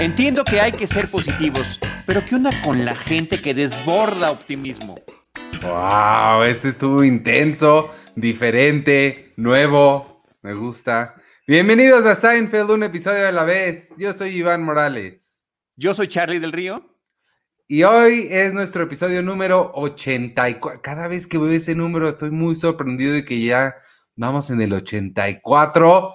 Entiendo que hay que ser positivos, pero ¿qué onda con la gente que desborda optimismo? ¡Wow! Este estuvo intenso, diferente, nuevo. Me gusta. Bienvenidos a Seinfeld, un episodio a la vez. Yo soy Iván Morales. Yo soy Charlie del Río. Y hoy es nuestro episodio número 84. Cada vez que veo ese número estoy muy sorprendido de que ya vamos en el 84.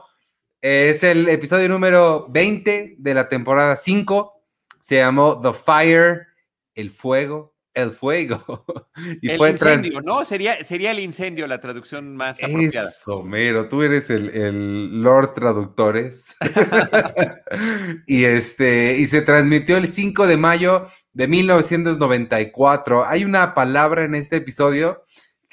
Es el episodio número 20 de la temporada 5. Se llamó The Fire, el fuego, el fuego. y el incendio, ¿no? Sería, sería el incendio la traducción más apropiada. Eso, mero, tú eres el, el Lord Traductores. y, este, y se transmitió el 5 de mayo de 1994. Hay una palabra en este episodio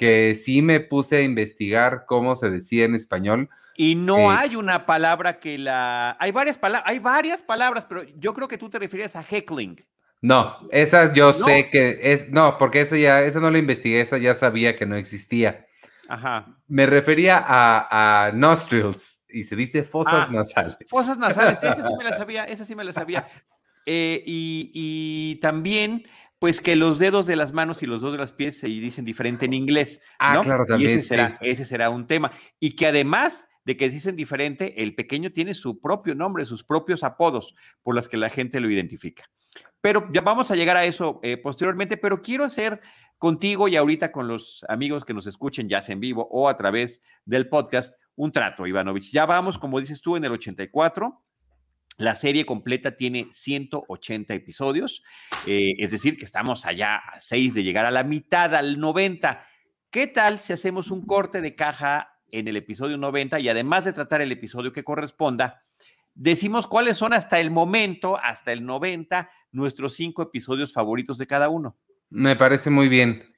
que sí me puse a investigar cómo se decía en español. Y no eh, hay una palabra que la... Hay varias, palabras, hay varias palabras, pero yo creo que tú te refieres a heckling. No, esas yo sé que es... No, porque esa ya, esa no la investigué, esa ya sabía que no existía. Ajá. Me refería a, a nostrils y se dice fosas ah, nasales. Fosas nasales, esa sí me la sabía, esa sí me la sabía. Eh, y, y también pues que los dedos de las manos y los dedos de las pies se dicen diferente en inglés. Ah, claro, también. Y ese, será, ese será un tema. Y que además de que se dicen diferente, el pequeño tiene su propio nombre, sus propios apodos por las que la gente lo identifica. Pero ya vamos a llegar a eso eh, posteriormente, pero quiero hacer contigo y ahorita con los amigos que nos escuchen, ya sea en vivo o a través del podcast, un trato, Ivanovich. Ya vamos, como dices tú, en el 84 la serie completa tiene 180 episodios, eh, es decir, que estamos allá a 6 de llegar a la mitad, al 90. ¿Qué tal si hacemos un corte de caja en el episodio 90 y además de tratar el episodio que corresponda, decimos cuáles son hasta el momento, hasta el 90, nuestros cinco episodios favoritos de cada uno? Me parece muy bien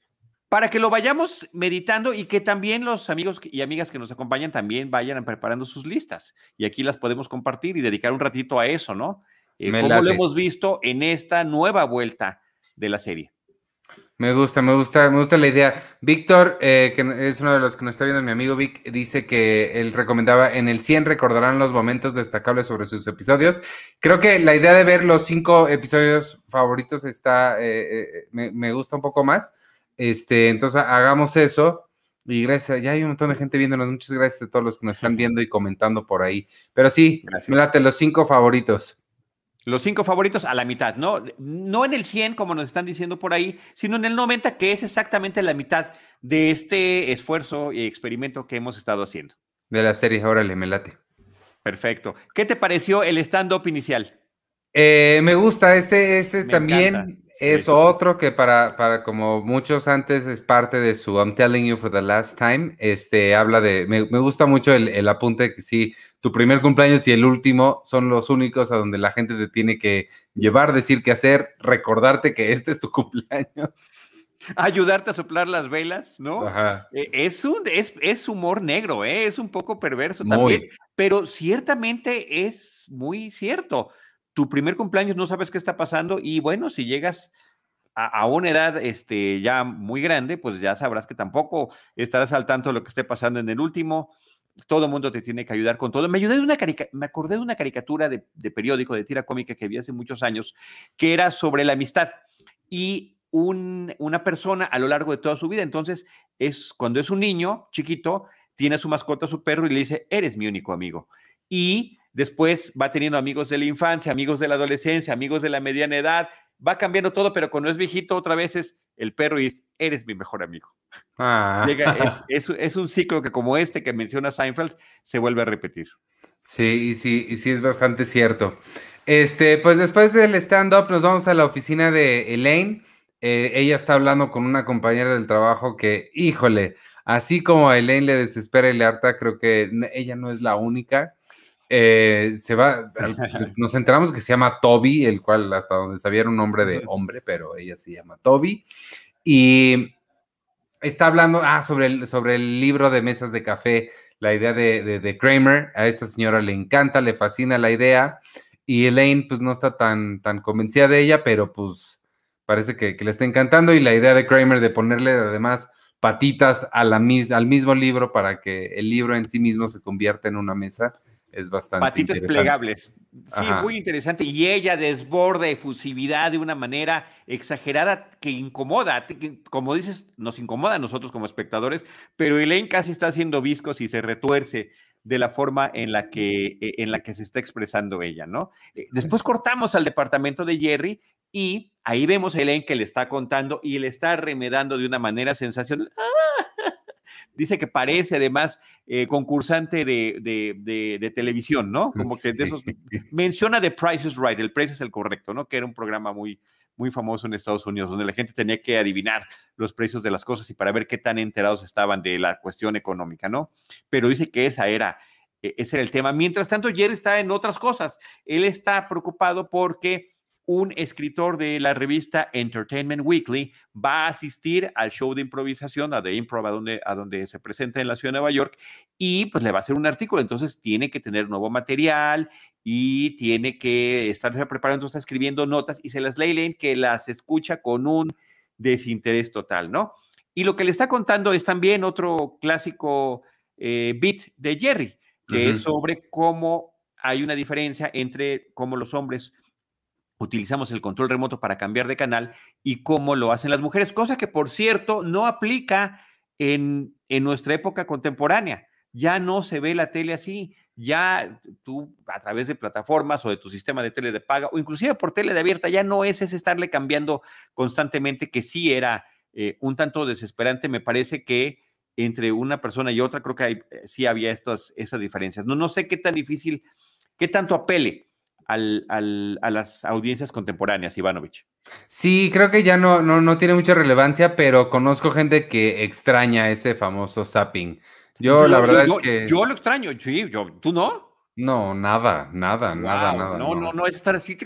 para que lo vayamos meditando y que también los amigos y amigas que nos acompañan también vayan preparando sus listas. Y aquí las podemos compartir y dedicar un ratito a eso, ¿no? Eh, como lo hemos visto en esta nueva vuelta de la serie. Me gusta, me gusta, me gusta la idea. Víctor, eh, que es uno de los que nos está viendo, mi amigo Vic, dice que él recomendaba en el 100 recordarán los momentos destacables sobre sus episodios. Creo que la idea de ver los cinco episodios favoritos está, eh, me, me, gusta un poco más. Este, entonces hagamos eso. Y gracias, ya hay un montón de gente viéndonos. Muchas gracias a todos los que nos están viendo y comentando por ahí. Pero sí, gracias. los cinco favoritos. Los cinco favoritos a la mitad, ¿no? No en el 100, como nos están diciendo por ahí, sino en el 90, que es exactamente la mitad de este esfuerzo y experimento que hemos estado haciendo. De la serie, órale, me late. Perfecto. ¿Qué te pareció el stand-up inicial? Eh, me gusta, este, este también es otro que para, para como muchos antes es parte de su I'm telling you for the last time. Este habla de, me, gusta mucho el, el, apunte que sí, tu primer cumpleaños y el último son los únicos a donde la gente te tiene que llevar, decir qué hacer, recordarte que este es tu cumpleaños. Ayudarte a soplar las velas, ¿no? E, es, un, es, es humor negro, ¿eh? es un poco perverso también, pero ciertamente es muy cierto tu primer cumpleaños no sabes qué está pasando y bueno, si llegas a, una edad este, ya muy grande, pues ya sabrás que tampoco estarás al tanto de lo que esté pasando en el último. Todo mundo te tiene que ayudar con todo. Me ayudé de una me acordé de una caricatura de, periódico, de tira cómica que vi hace muchos años, que era sobre la amistad y una persona a lo largo de toda su vida. Entonces, es cuando es un niño chiquito, tiene a su mascota, su perro, y le dice, eres mi único amigo. Y después va teniendo amigos de la infancia, amigos de la adolescencia, amigos de la mediana edad, va cambiando todo, pero cuando es viejito otra vez es el perro y es, eres mi mejor amigo. Ah. es, un ciclo que como este que menciona Seinfeld se vuelve a repetir. Sí, y sí, y sí es bastante cierto. Este, pues después del stand-up nos vamos a la oficina de Elaine. Eh, ella está hablando con una compañera del trabajo que, híjole, así como a Elaine le desespera y le harta, creo que ella no es la única. Eh, se va, nos enteramos que se llama Toby, el cual hasta donde sabía era un nombre de hombre, pero ella se llama Toby. Y está hablando ah, sobre, el, sobre el libro de mesas de café, la idea de, de, Kramer. A esta señora le encanta, le fascina la idea. Y Elaine, pues no está tan, tan convencida de ella, pero pues parece que, que le está encantando. Y la idea de Kramer de ponerle además patitas a la, al mismo libro para que el libro en sí mismo se convierta en una mesa es bastante Patitas plegables. Sí, muy interesante. Y ella desborda efusividad de una manera exagerada que incomoda. Como dices, nos incomoda a nosotros como espectadores, pero Elaine casi está haciendo viscos y se retuerce de la forma en la que, e, en la que se está expresando ella, ¿no? Eh, después cortamos al departamento de Jerry y ahí vemos a Elaine que le está contando y le está remedando de una manera sensacional. Dice que parece además eh, concursante de, televisión, ¿no? Como que de esos. Menciona The Price is Right, el precio es el correcto, ¿no? Que era un programa muy, muy famoso en Estados Unidos, donde la gente tenía que adivinar los precios de las cosas y para ver qué tan enterados estaban de la cuestión económica, ¿no? Pero dice que esa era, e, ese era el tema. Mientras tanto, Jerry está en otras cosas. Él está preocupado porque un escritor de la revista Entertainment Weekly va a asistir al show de improvisación, a The Improv, a donde, a donde se presenta en la ciudad de Nueva York, y pues le va a hacer un artículo. Entonces tiene que tener nuevo material y tiene que estarse preparando, está escribiendo notas y se las lee que las escucha con un desinterés total, ¿no? Y lo que le está contando es también otro clásico eh, beat de Jerry, que es sobre cómo hay una diferencia entre cómo los hombres utilizamos el control remoto para cambiar de canal y cómo lo hacen las mujeres, cosa que por cierto no aplica en, en nuestra época contemporánea. Ya no se ve la tele así, ya tú a través de plataformas o de tu sistema de tele de paga o inclusive por tele de abierta, ya no es ese estarle cambiando constantemente, que sí era eh, un tanto desesperante, me parece que entre una persona y otra creo que eh, sí había estas, esas diferencias. No, no sé qué tan difícil, qué tanto apele al, a las audiencias contemporáneas, Ivanovich. Sí, creo que ya no, no, no tiene mucha relevancia, pero conozco gente que extraña ese famoso zapping. Yo, la verdad es que. Yo lo extraño, sí, yo, ¿tú no? No, nada, nada, nada, nada. No, no, no, es estar así,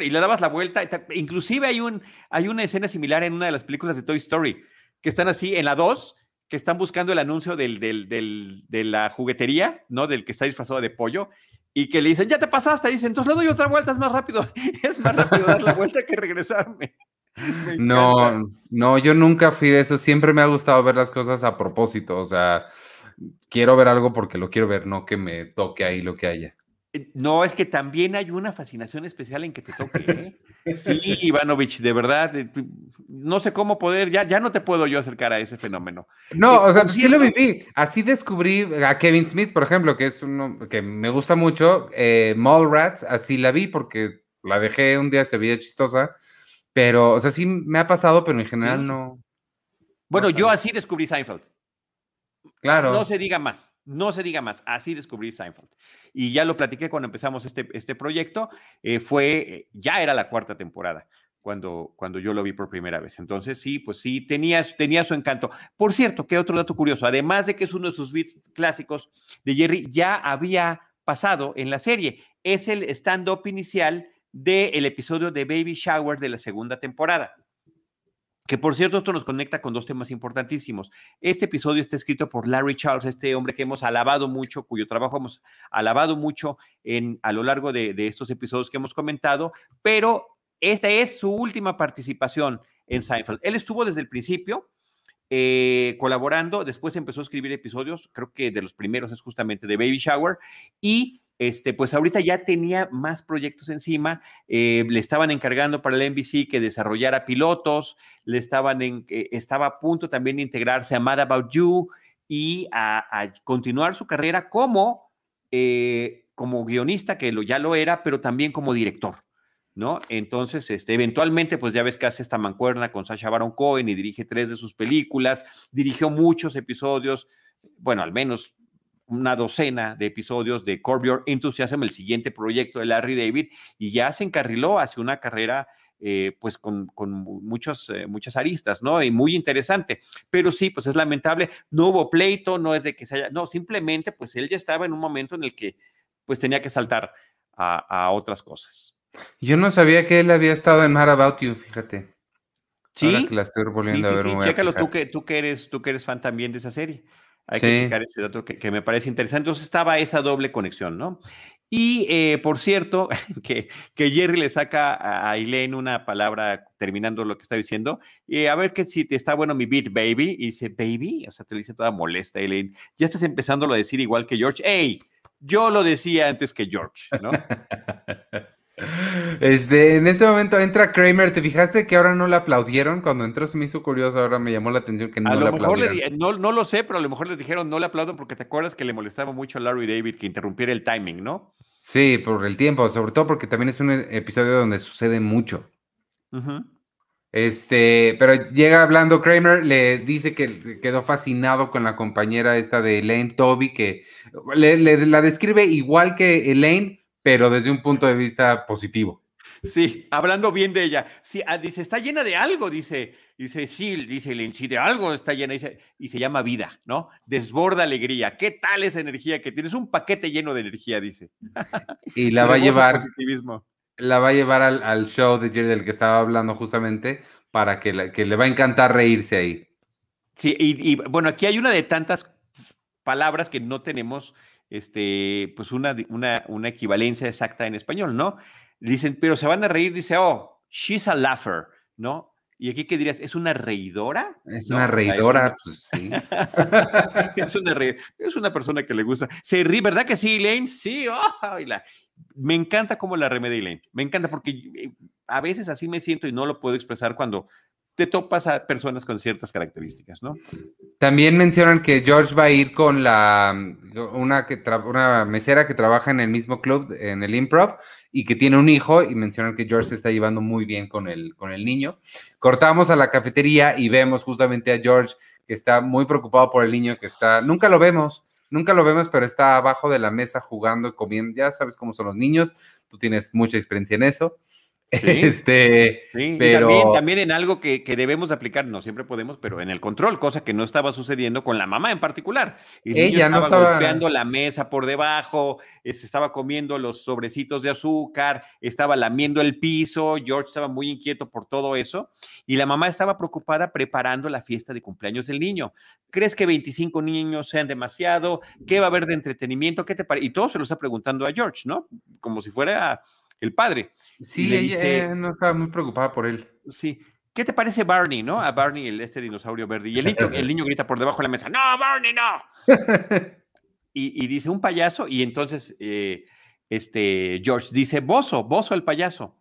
y le dabas la vuelta. Inclusive hay, un, hay una escena similar en una de las películas de Toy Story, que están así en la 2, que están buscando el anuncio del, del, del, de la juguetería, ¿no? Del que está disfrazado de pollo, y que le dicen, ya te pasaste, dice, entonces le doy otra vuelta, es más rápido, es más rápido dar la vuelta que regresarme. No, no, yo nunca fui de eso, siempre me ha gustado ver las cosas a propósito, o sea, quiero ver algo porque lo quiero ver, no que me toque ahí lo que haya. Eh, no, es que también hay una fascinación especial en que te toque. ¿eh? Sí, Ivanovich, de verdad, eh, no sé cómo poder, ya, ya no te puedo yo acercar a ese fenómeno. No, o sea, sí lo viví. Así descubrí a Kevin Smith, por ejemplo, que es uno que me gusta mucho. Eh, Mallrats, así la vi porque la dejé un día, se veía chistosa. Pero, o sea, sí me ha pasado, pero en general no. Bueno, yo así descubrí Seinfeld. Claro. No se diga más, no se diga más. Así descubrí Seinfeld y ya lo platiqué cuando empezamos este, este proyecto, eh, fue, ya era la cuarta temporada. Cuando, cuando yo lo vi por primera vez. Entonces, sí, pues sí, tenía, tenía su encanto. Por cierto, que otro dato curioso, además de que es uno de sus beats clásicos de Jerry, ya había pasado en la serie. Es el stand-up inicial del episodio de Baby Shower de la segunda temporada. Que por cierto, esto nos conecta con dos temas importantísimos. Este episodio está escrito por Larry Charles, este hombre que hemos alabado mucho, cuyo trabajo hemos alabado mucho en, a lo largo de, estos episodios que hemos comentado, pero esta es su última participación en Seinfeld. Él estuvo desde el principio, eh, colaborando, después empezó a escribir episodios, creo que de los primeros es justamente de Baby Shower, y este, pues ahorita ya tenía más proyectos encima, eh, le estaban encargando para el NBC que desarrollara pilotos, le estaban eh, estaba a punto también de integrarse a Mad About You y a, continuar su carrera como, eh, como guionista, que lo, ya lo era, pero también como director. ¿No? Entonces, este, eventualmente, pues ya ves que hace esta mancuerna con Sasha Baron Cohen y dirige tres de sus películas, dirigió muchos episodios, bueno, al menos una docena de episodios de Curb Your Enthusiasm, el siguiente proyecto de Larry David, y ya se encarriló hacia una carrera eh, pues con, muchos, eh, muchas aristas, ¿no? Y muy interesante. Pero sí, pues es lamentable, no hubo pleito, no es de que se haya, no, simplemente pues él ya estaba en un momento en el que pues tenía que saltar a, otras cosas. Yo no sabía que él había estado en Mad About You, fíjate. Sí, la estoy volviendo a ver. Sí, chécalo tú que, tú, que eres, tú que eres fan también de esa serie. Hay que checar ese dato que, me parece interesante. Entonces estaba esa doble conexión, ¿no? Y eh, por cierto, que, que, Jerry le saca a Elaine una palabra terminando lo que está diciendo, y a ver que si te está bueno mi beat, baby. Y dice, baby, o sea, te dice toda molesta, Elaine. Ya estás empezando a decir igual que George. ¡Ey! Yo lo decía antes que George, ¿no? Este, en ese momento entra Kramer. ¿Te fijaste que ahora no le aplaudieron? Cuando entró se me hizo curioso, ahora me llamó la atención que no le aplaudieron. no, no lo sé, pero a lo mejor les dijeron no le aplaudan porque te acuerdas que le molestaba mucho a Larry David que interrumpiera el timing, ¿no? Sí, por el tiempo, sobre todo porque también es un episodio donde sucede mucho. Este, pero llega hablando Kramer, le dice que quedó fascinado con la compañera esta de Elaine Toby, que le, la describe igual que Elaine, pero desde un punto de vista positivo. Sí, hablando bien de ella. Sí, ah, dice, está llena de algo, dice, dice, sí, dice sí, de algo está llena, dice, y se llama vida, ¿no? Desborda alegría. ¿Qué tal esa energía que tienes? Un paquete lleno de energía, dice. Y la va a llevar, la va a llevar al, show de Jerry del que estaba hablando justamente, para que, que le va a encantar reírse ahí. Sí, y, y bueno, aquí hay una de tantas palabras que no tenemos este, pues una, una, una equivalencia exacta en español, ¿no? Dicen, pero se van a reír, dice, oh, she's a laugher, ¿no? Y aquí, ¿qué dirías? ¿Es una reidora? Es una reidora, pues sí. es, una es una persona que le gusta. Se ríe, ¿verdad que sí, Elaine? Sí, oh, me encanta cómo la remedia Elaine. Me encanta porque eh, a veces así me siento y no lo puedo expresar cuando te topas a personas con ciertas características, ¿no? También mencionan que George va a ir con la una, que una mesera que trabaja en el mismo club, en el improv, y que tiene un hijo, y mencionan que George se está llevando muy bien con el, con el niño. Cortamos a la cafetería y vemos justamente a George que está muy preocupado por el niño que está, nunca lo vemos, nunca lo vemos, pero está abajo de la mesa jugando y comiendo, ya sabes cómo son los niños, tú tienes mucha experiencia en eso. Este, pero... también, también, en algo que, debemos aplicar, no siempre podemos, pero en el control, cosa que no estaba sucediendo con la mamá en particular. Ella no estaba, golpeando la mesa por debajo, se estaba comiendo los sobrecitos de azúcar, estaba lamiendo el piso, George estaba muy inquieto por todo eso, y la mamá estaba preocupada preparando la fiesta de cumpleaños del niño. ¿Crees que 25 niños sean demasiado? ¿Qué va a haber de entretenimiento? ¿Qué te parece? Y todo se lo está preguntando a George, ¿no? Como si fuera el padre. Sí, ella no estaba muy preocupada por él. Sí. ¿Qué te parece Barney, no? A Barney, el, este dinosaurio verde. Y el niño, el niño grita por debajo de la mesa, no, Barney, no. y, dice, un payaso, y entonces eh, este, George dice, Bozo, Bozo el payaso.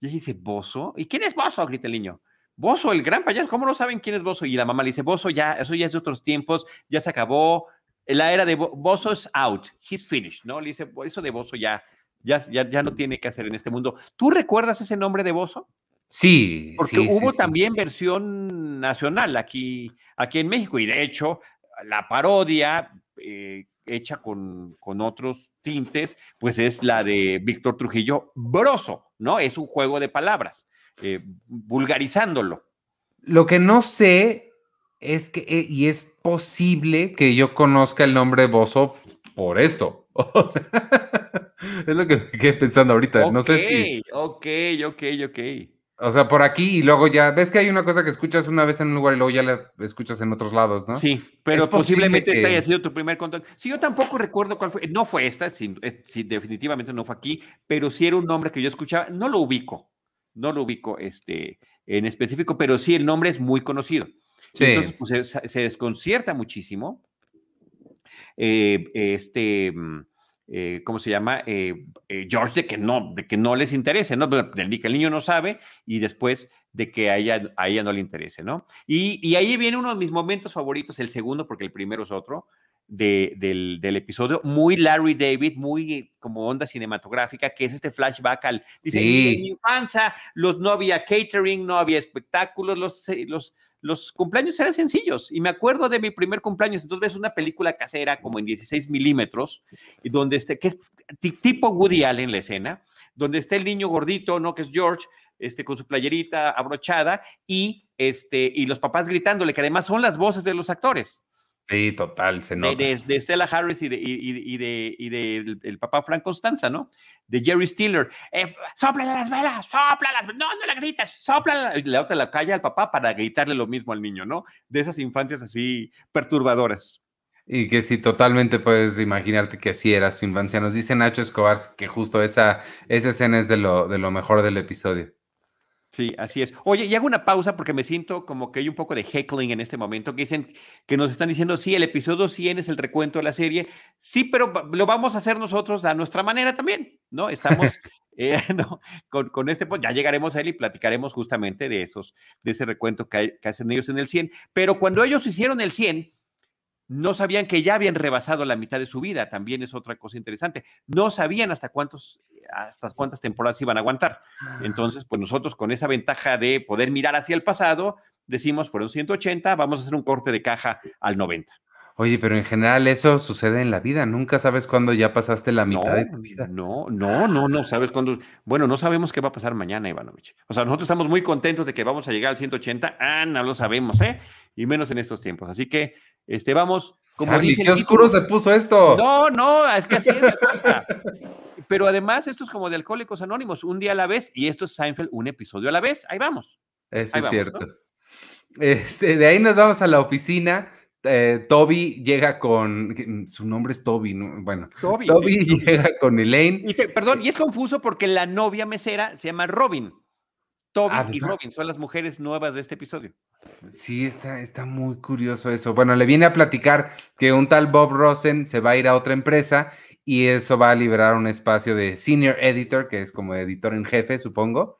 Y él dice, ¿Bozo? ¿Y quién es Bozo? grita el niño. Bozo, el gran payaso, ¿cómo no saben quién es Bozo? Y la mamá le dice, Bozo ya, eso ya es de otros tiempos, ya se acabó, la era de Bozo es out, he's finished, ¿no? Le dice, eso de Bozo ya, ya, ya, no tiene que hacer en este mundo. ¿Tú recuerdas ese nombre de Bozo? Sí. Porque hubo también versión nacional aquí, aquí en México y de hecho la parodia eh, hecha con, con otros tintes, pues es la de Víctor Trujillo Broso, ¿no? Es un juego de palabras, eh, vulgarizándolo. Lo que no sé es que, eh, y es posible que yo conozca el nombre Bozo por esto. O sea, es lo que me quedé pensando ahorita. no sé si. Ok, ok, ok. O sea, por aquí y luego ya. Ves que hay una cosa que escuchas una vez en un lugar y luego ya la escuchas en otros lados, ¿no? Sí, pero posiblemente te haya sido tu primer contacto. Sí, yo tampoco recuerdo cuál fue. No fue esta, sí, eh, definitivamente no fue aquí, pero sí era un nombre que yo escuchaba. No lo ubico, no lo ubico este, en específico, pero sí el nombre es muy conocido. Sí. Entonces, pues se, desconcierta muchísimo. Eh, este mm, eh, ¿cómo se llama? Eh, eh, George de que no, de que no les interese, ¿no? Del que el niño no sabe y después de que a ella, a ella no le interese, ¿no? Y, ahí viene uno de mis momentos favoritos, el segundo, porque el primero es otro, del, episodio, muy Larry David, muy como onda cinematográfica, que es este flashback al, dice, en mi infancia los, no había catering, no había espectáculos, los, los los cumpleaños eran sencillos. Y me acuerdo de mi primer cumpleaños. Entonces ves una película casera como en 16 milímetros, y donde este, que es tipo Woody Allen la escena, donde está el niño gordito, ¿no? Que es George, este, con su playerita abrochada, y, este, y los papás gritándole, que además son las voces de los actores. Sí, total, se nota. De, de, Stella Harris y de, y, de, y de el, papá Frank Constanza, ¿no? De Jerry Stiller. Eh, ¡Sóplale las velas! ¡Sóplalas! No, no la grites, ¡Sóplala! Y la otra la calla al papá para gritarle lo mismo al niño, ¿no? De esas infancias así perturbadoras. Y que sí, totalmente puedes imaginarte que así era su infancia. Nos dice Nacho Escobar que justo esa, esa escena es de lo, de lo mejor del episodio. Sí, así es. Oye, y hago una pausa porque me siento como que hay un poco de heckling en este momento, que dicen que nos están diciendo, sí, el episodio 100 es el recuento de la serie, sí, pero lo vamos a hacer nosotros a nuestra manera también, ¿no? Estamos eh, no, con, con, este, pues ya llegaremos a él y platicaremos justamente de esos, de ese recuento que, que hacen ellos en el 100, pero cuando ellos hicieron el 100, no sabían que ya habían rebasado la mitad de su vida, también es otra cosa interesante. No sabían hasta cuántos hasta cuántas temporadas iban a aguantar. Ah. Entonces, pues nosotros con esa ventaja de poder mirar hacia el pasado, decimos, fueron 180, vamos a hacer un corte de caja al 90. Oye, pero en general eso sucede en la vida. Nunca sabes cuándo ya pasaste la mitad de tu vida. No, no, no, no sabes cuándo. Bueno, no sabemos qué va a pasar mañana, Ivanovich. O sea, nosotros estamos muy contentos de que vamos a llegar al 180. Ah, no lo sabemos, ¿eh? Y menos en estos tiempos. Así que este, vamos, como dice qué oscuro se puso esto. No, no, es que así es la cosa. Pero además, esto es como de Alcohólicos Anónimos, un día a la vez, y esto es Seinfeld, un episodio a la vez. Ahí vamos. Eso es cierto. Este, de ahí nos vamos a la oficina. Eh, Toby llega con. Su nombre es Toby, ¿no? Bueno, Toby, llega con Elaine. Y perdón, y es confuso porque la novia mesera se llama Robin. Toby ah, y Robin son las mujeres nuevas de este episodio. Sí, está, está muy curioso eso. Bueno, le viene a platicar que un tal Bob Rosen se va a ir a otra empresa y eso va a liberar un espacio de senior editor, que es como editor en jefe, supongo.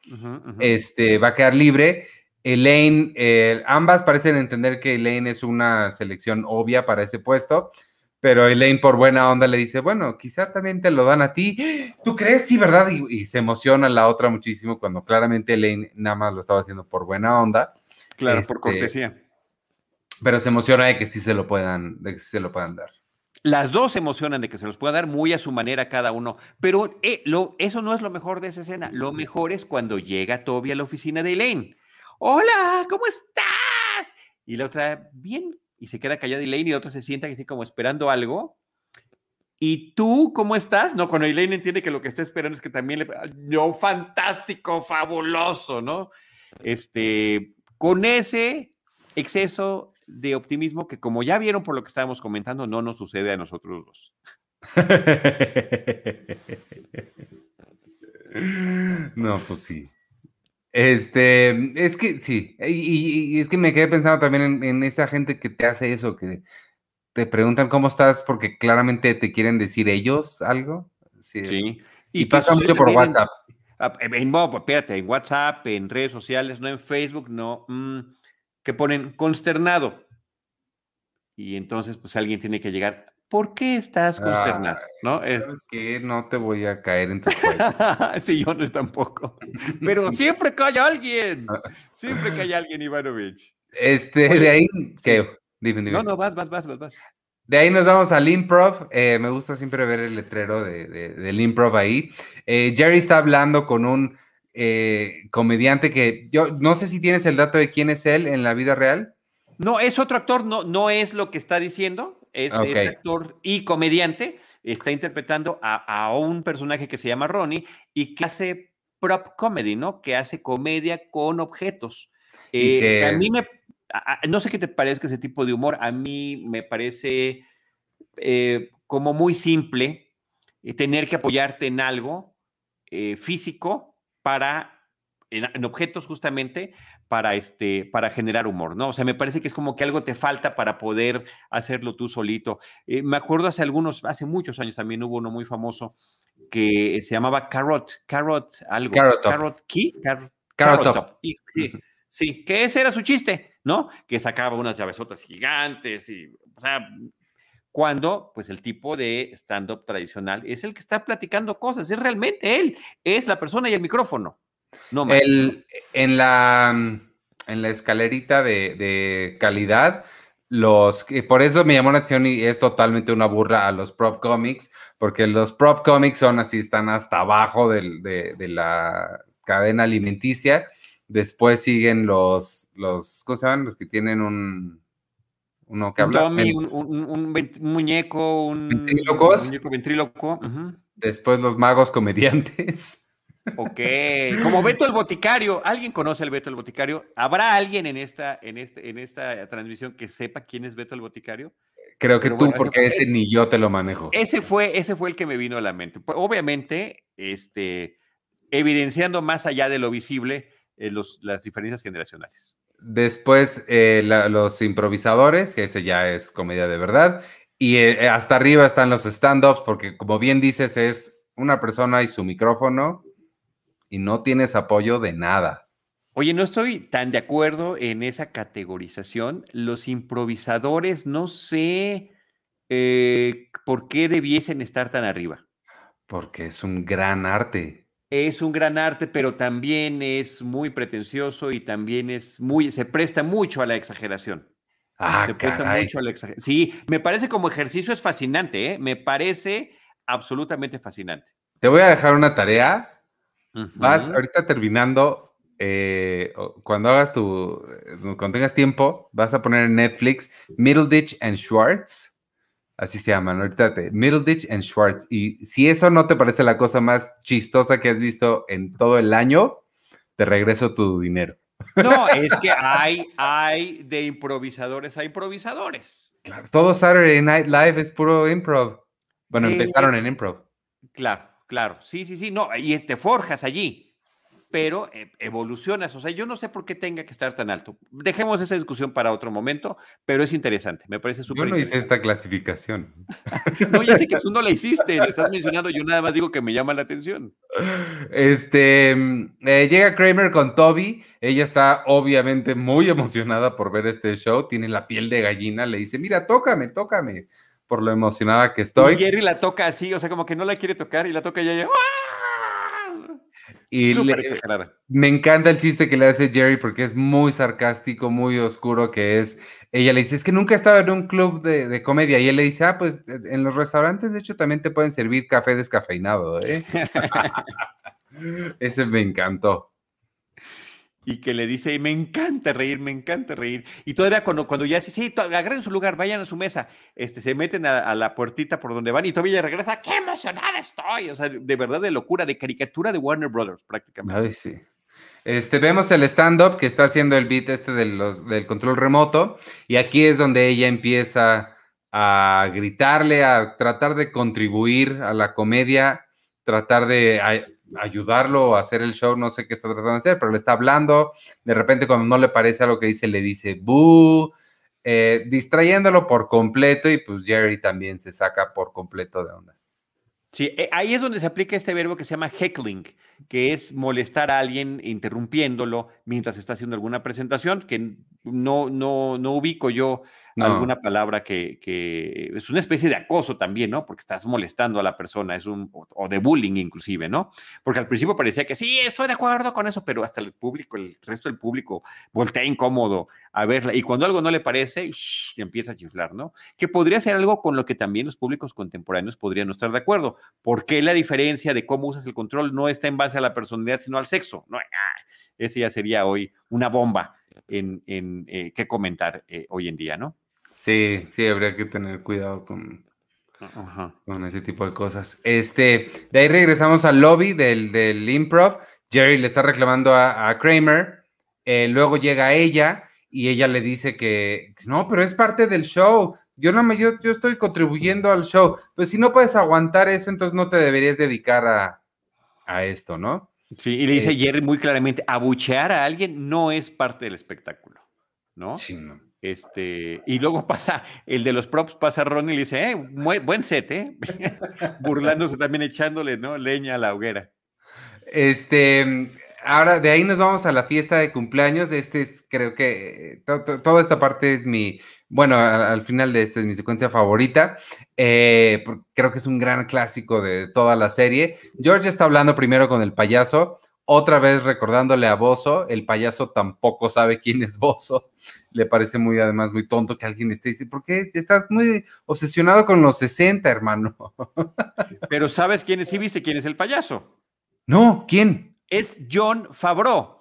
Este va a quedar libre. Elaine, eh, ambas parecen entender que Elaine es una selección obvia para ese puesto, pero Elaine por buena onda le dice, bueno, quizá también te lo dan a ti. ¿Tú crees? Sí, ¿verdad? Y, y se emociona la otra muchísimo cuando claramente Elaine nada más lo estaba haciendo por buena onda. Claro, por este, cortesía. Pero se emociona de que sí se lo puedan, de que sí se lo puedan dar. Las dos se emocionan de que se los pueda dar muy a su manera cada uno, pero eh, lo, eso no es lo mejor de esa escena. Lo mejor es cuando llega Toby a la oficina de Elaine. Hola, ¿cómo estás? Y la otra, bien, y se queda callada Elaine y la otra se sienta así como esperando algo. ¿Y tú cómo estás? No, cuando Elaine entiende que lo que está esperando es que también le... Yo, fantástico, fabuloso, ¿no? Este, con ese exceso de optimismo que como ya vieron por lo que estábamos comentando, no nos sucede a nosotros dos. no, pues sí. Este, es que sí, y, es que me quedé pensando también en, esa gente que te hace eso, que te preguntan cómo estás porque claramente te quieren decir ellos algo. Sí. Y, pasa mucho por WhatsApp. En, pues, espérate, en WhatsApp, en redes sociales, no en Facebook, no, mm, que ponen consternado. Y entonces, pues alguien tiene que llegar. ¿Por qué estás consternado? ¿No? ¿Sabes qué? No te voy a caer en tu sí, yo no tampoco. Pero siempre cae alguien. Siempre cae alguien, Ivanovich. Este, de ahí, ¿qué? Dime, dime. No, no, vas, vas, vas, vas, vas. De ahí nos vamos al improv. Eh, me gusta siempre ver el letrero de, del improv ahí. Eh, Jerry está hablando con un eh, comediante que yo no sé si tienes el dato de quién es él en la vida real. No, es otro actor, no, no es lo que está diciendo, es, actor y comediante. Está interpretando a, un personaje que se llama Ronnie y que hace prop comedy, ¿no? Que hace comedia con objetos. a mí me no sé qué te parezca ese tipo de humor, a mí me parece eh, como muy simple eh, tener que apoyarte en algo eh, físico para, en, objetos justamente, para, este, para generar humor, ¿no? O sea, me parece que es como que algo te falta para poder hacerlo tú solito. me acuerdo hace algunos, hace muchos años también hubo uno muy famoso que se llamaba Carrot, Carrot, algo. Carrot, Carrot Key, Carrot, Sí, sí, que ese era su chiste. ¿no? Que sacaba unas llavesotas gigantes y, o sea, cuando pues el tipo de stand-up tradicional es el que está platicando cosas, es realmente él, es la persona y el micrófono. No el, en, la, en la escalerita de, calidad, los, por eso me llamó la atención y es totalmente una burla a los prop comics, porque los prop comics son así, están hasta abajo de, de la cadena alimenticia Después siguen los, los, ¿cómo se llaman? Los que tienen un, uno que habla. un, muñeco, un, muñeco ventríloco. Después los magos comediantes. Ok, como Beto el Boticario, ¿alguien conoce al Beto el Boticario? ¿Habrá alguien en esta, en este, en esta transmisión que sepa quién es Beto el Boticario? Creo que tú, porque ese, ni yo te lo manejo. Ese fue, ese fue el que me vino a la mente. Pues, obviamente, este, evidenciando más allá de lo visible eh, las diferencias generacionales. Después, eh, los improvisadores, que ese ya es comedia de verdad. Y eh, hasta arriba están los stand-ups, porque como bien dices, es una persona y su micrófono y no tienes apoyo de nada. Oye, no estoy tan de acuerdo en esa categorización. Los improvisadores, no sé por qué debiesen estar tan arriba. Porque es un gran arte es un gran arte, pero también es muy pretencioso y también es muy, se presta mucho a la exageración. Ah, se presta mucho a la exageración. Sí, me parece como ejercicio es fascinante, ¿eh? me parece absolutamente fascinante. Te voy a dejar una tarea. Vas ahorita terminando, eh, cuando hagas tu, cuando tengas tiempo, vas a poner en Netflix Middleditch and Schwartz Así se llaman, ahorita te, Middleditch and Schwartz. Y si eso no te parece la cosa más chistosa que has visto en todo el año, te regreso tu dinero. No, es que hay, hay de improvisadores a improvisadores. Claro, todo Saturday Night Live es puro improv. Bueno, empezaron en improv. Claro, claro. Sí, sí, sí. No, y te forjas allí pero eh, evolucionas. O sea, yo no sé por qué tenga que estar tan alto. Dejemos esa discusión para otro momento, pero es interesante. Me parece súper Yo no hice esta clasificación. no, ya sé que tú no la hiciste, la estás mencionando. Yo nada más digo que me llama la atención. Este mm, eh, llega Kramer con Toby. Ella está obviamente muy emocionada por ver este show. Tiene la piel de gallina. Le dice: Mira, tócame, tócame. Por lo emocionada que estoy. Y Jerry la toca así, o sea, como que no la quiere tocar y la toca ella. ¡ah! Y me encanta el chiste que le hace Jerry porque es muy sarcástico, muy oscuro, que es, ella le dice, es que nunca he estado en un club de, comedia. Y él le dice, ah, pues en los restaurantes de hecho también te pueden servir café descafeinado. ¿eh? Ese me encantó y que le dice, me encanta reír, me encanta reír. Y todavía cuando, cuando ya dice, sí, agarren su lugar, vayan a su mesa, este, se meten a, la puertita por donde van y todavía regresa, qué emocionada estoy. O sea, de verdad de locura, de caricatura de Warner Brothers prácticamente. Ay, sí. Este, vemos el stand-up que está haciendo el beat este de del control remoto y aquí es donde ella empieza a gritarle, a tratar de contribuir a la comedia, tratar de ayudarlo a hacer el show, no sé qué está tratando de hacer, pero le está hablando, de repente cuando no le parece a lo que dice, le dice boo, eh, distrayéndolo por completo y pues Jerry también se saca por completo de onda. Sí, eh, ahí es donde se aplica este verbo que se llama heckling, que es molestar a alguien interrumpiéndolo mientras está haciendo alguna presentación, que no, no, no ubico yo alguna palabra que, es una especie de acoso también, ¿no? Porque estás molestando a la persona, es un, o de bullying inclusive, ¿no? Porque al principio parecía que sí, estoy de acuerdo con eso, pero hasta el público, el resto del público voltea incómodo a verla y cuando algo no le parece, empieza a chiflar, ¿no? Que podría ser algo con lo que también los públicos contemporáneos podrían no estar de acuerdo. ¿Por qué la diferencia de cómo usas el control no está en base a la personalidad, sino al sexo? No, ah, ese ya sería hoy una bomba en, en eh, qué comentar eh, hoy en día, ¿no? Sí, sí, habría que tener cuidado con, con ese tipo de cosas. Este, de ahí regresamos al lobby del, del improv. Jerry le está reclamando a, Kramer. Eh, luego llega ella y ella le dice que no, pero es parte del show. Yo no me, yo, yo estoy contribuyendo al show. Pues si no puedes aguantar eso, entonces no te deberías dedicar a, a esto, ¿no? Sí, y le dice eh, Jerry muy claramente, abuchear a alguien no es parte del espectáculo, ¿no? Sí, no. Este, y luego pasa, el de los props pasa Ron y le dice, eh, buen set, ¿eh? Burlándose también echándole, ¿no? Leña a la hoguera. Este, ahora de ahí nos vamos a la fiesta de cumpleaños. Este es, creo que, toda esta parte es mi, bueno, al, final de esta es mi secuencia favorita. Eh, creo que es un gran clásico de toda la serie. George está hablando primero con el payaso otra vez recordándole a Bozo, el payaso tampoco sabe quién es Bozo. Le parece muy, además, muy tonto que alguien esté diciendo, ¿por qué estás muy obsesionado con los 60, hermano? Pero ¿sabes quién es? ¿Sí viste quién es el payaso? No, ¿quién? Es John Favreau.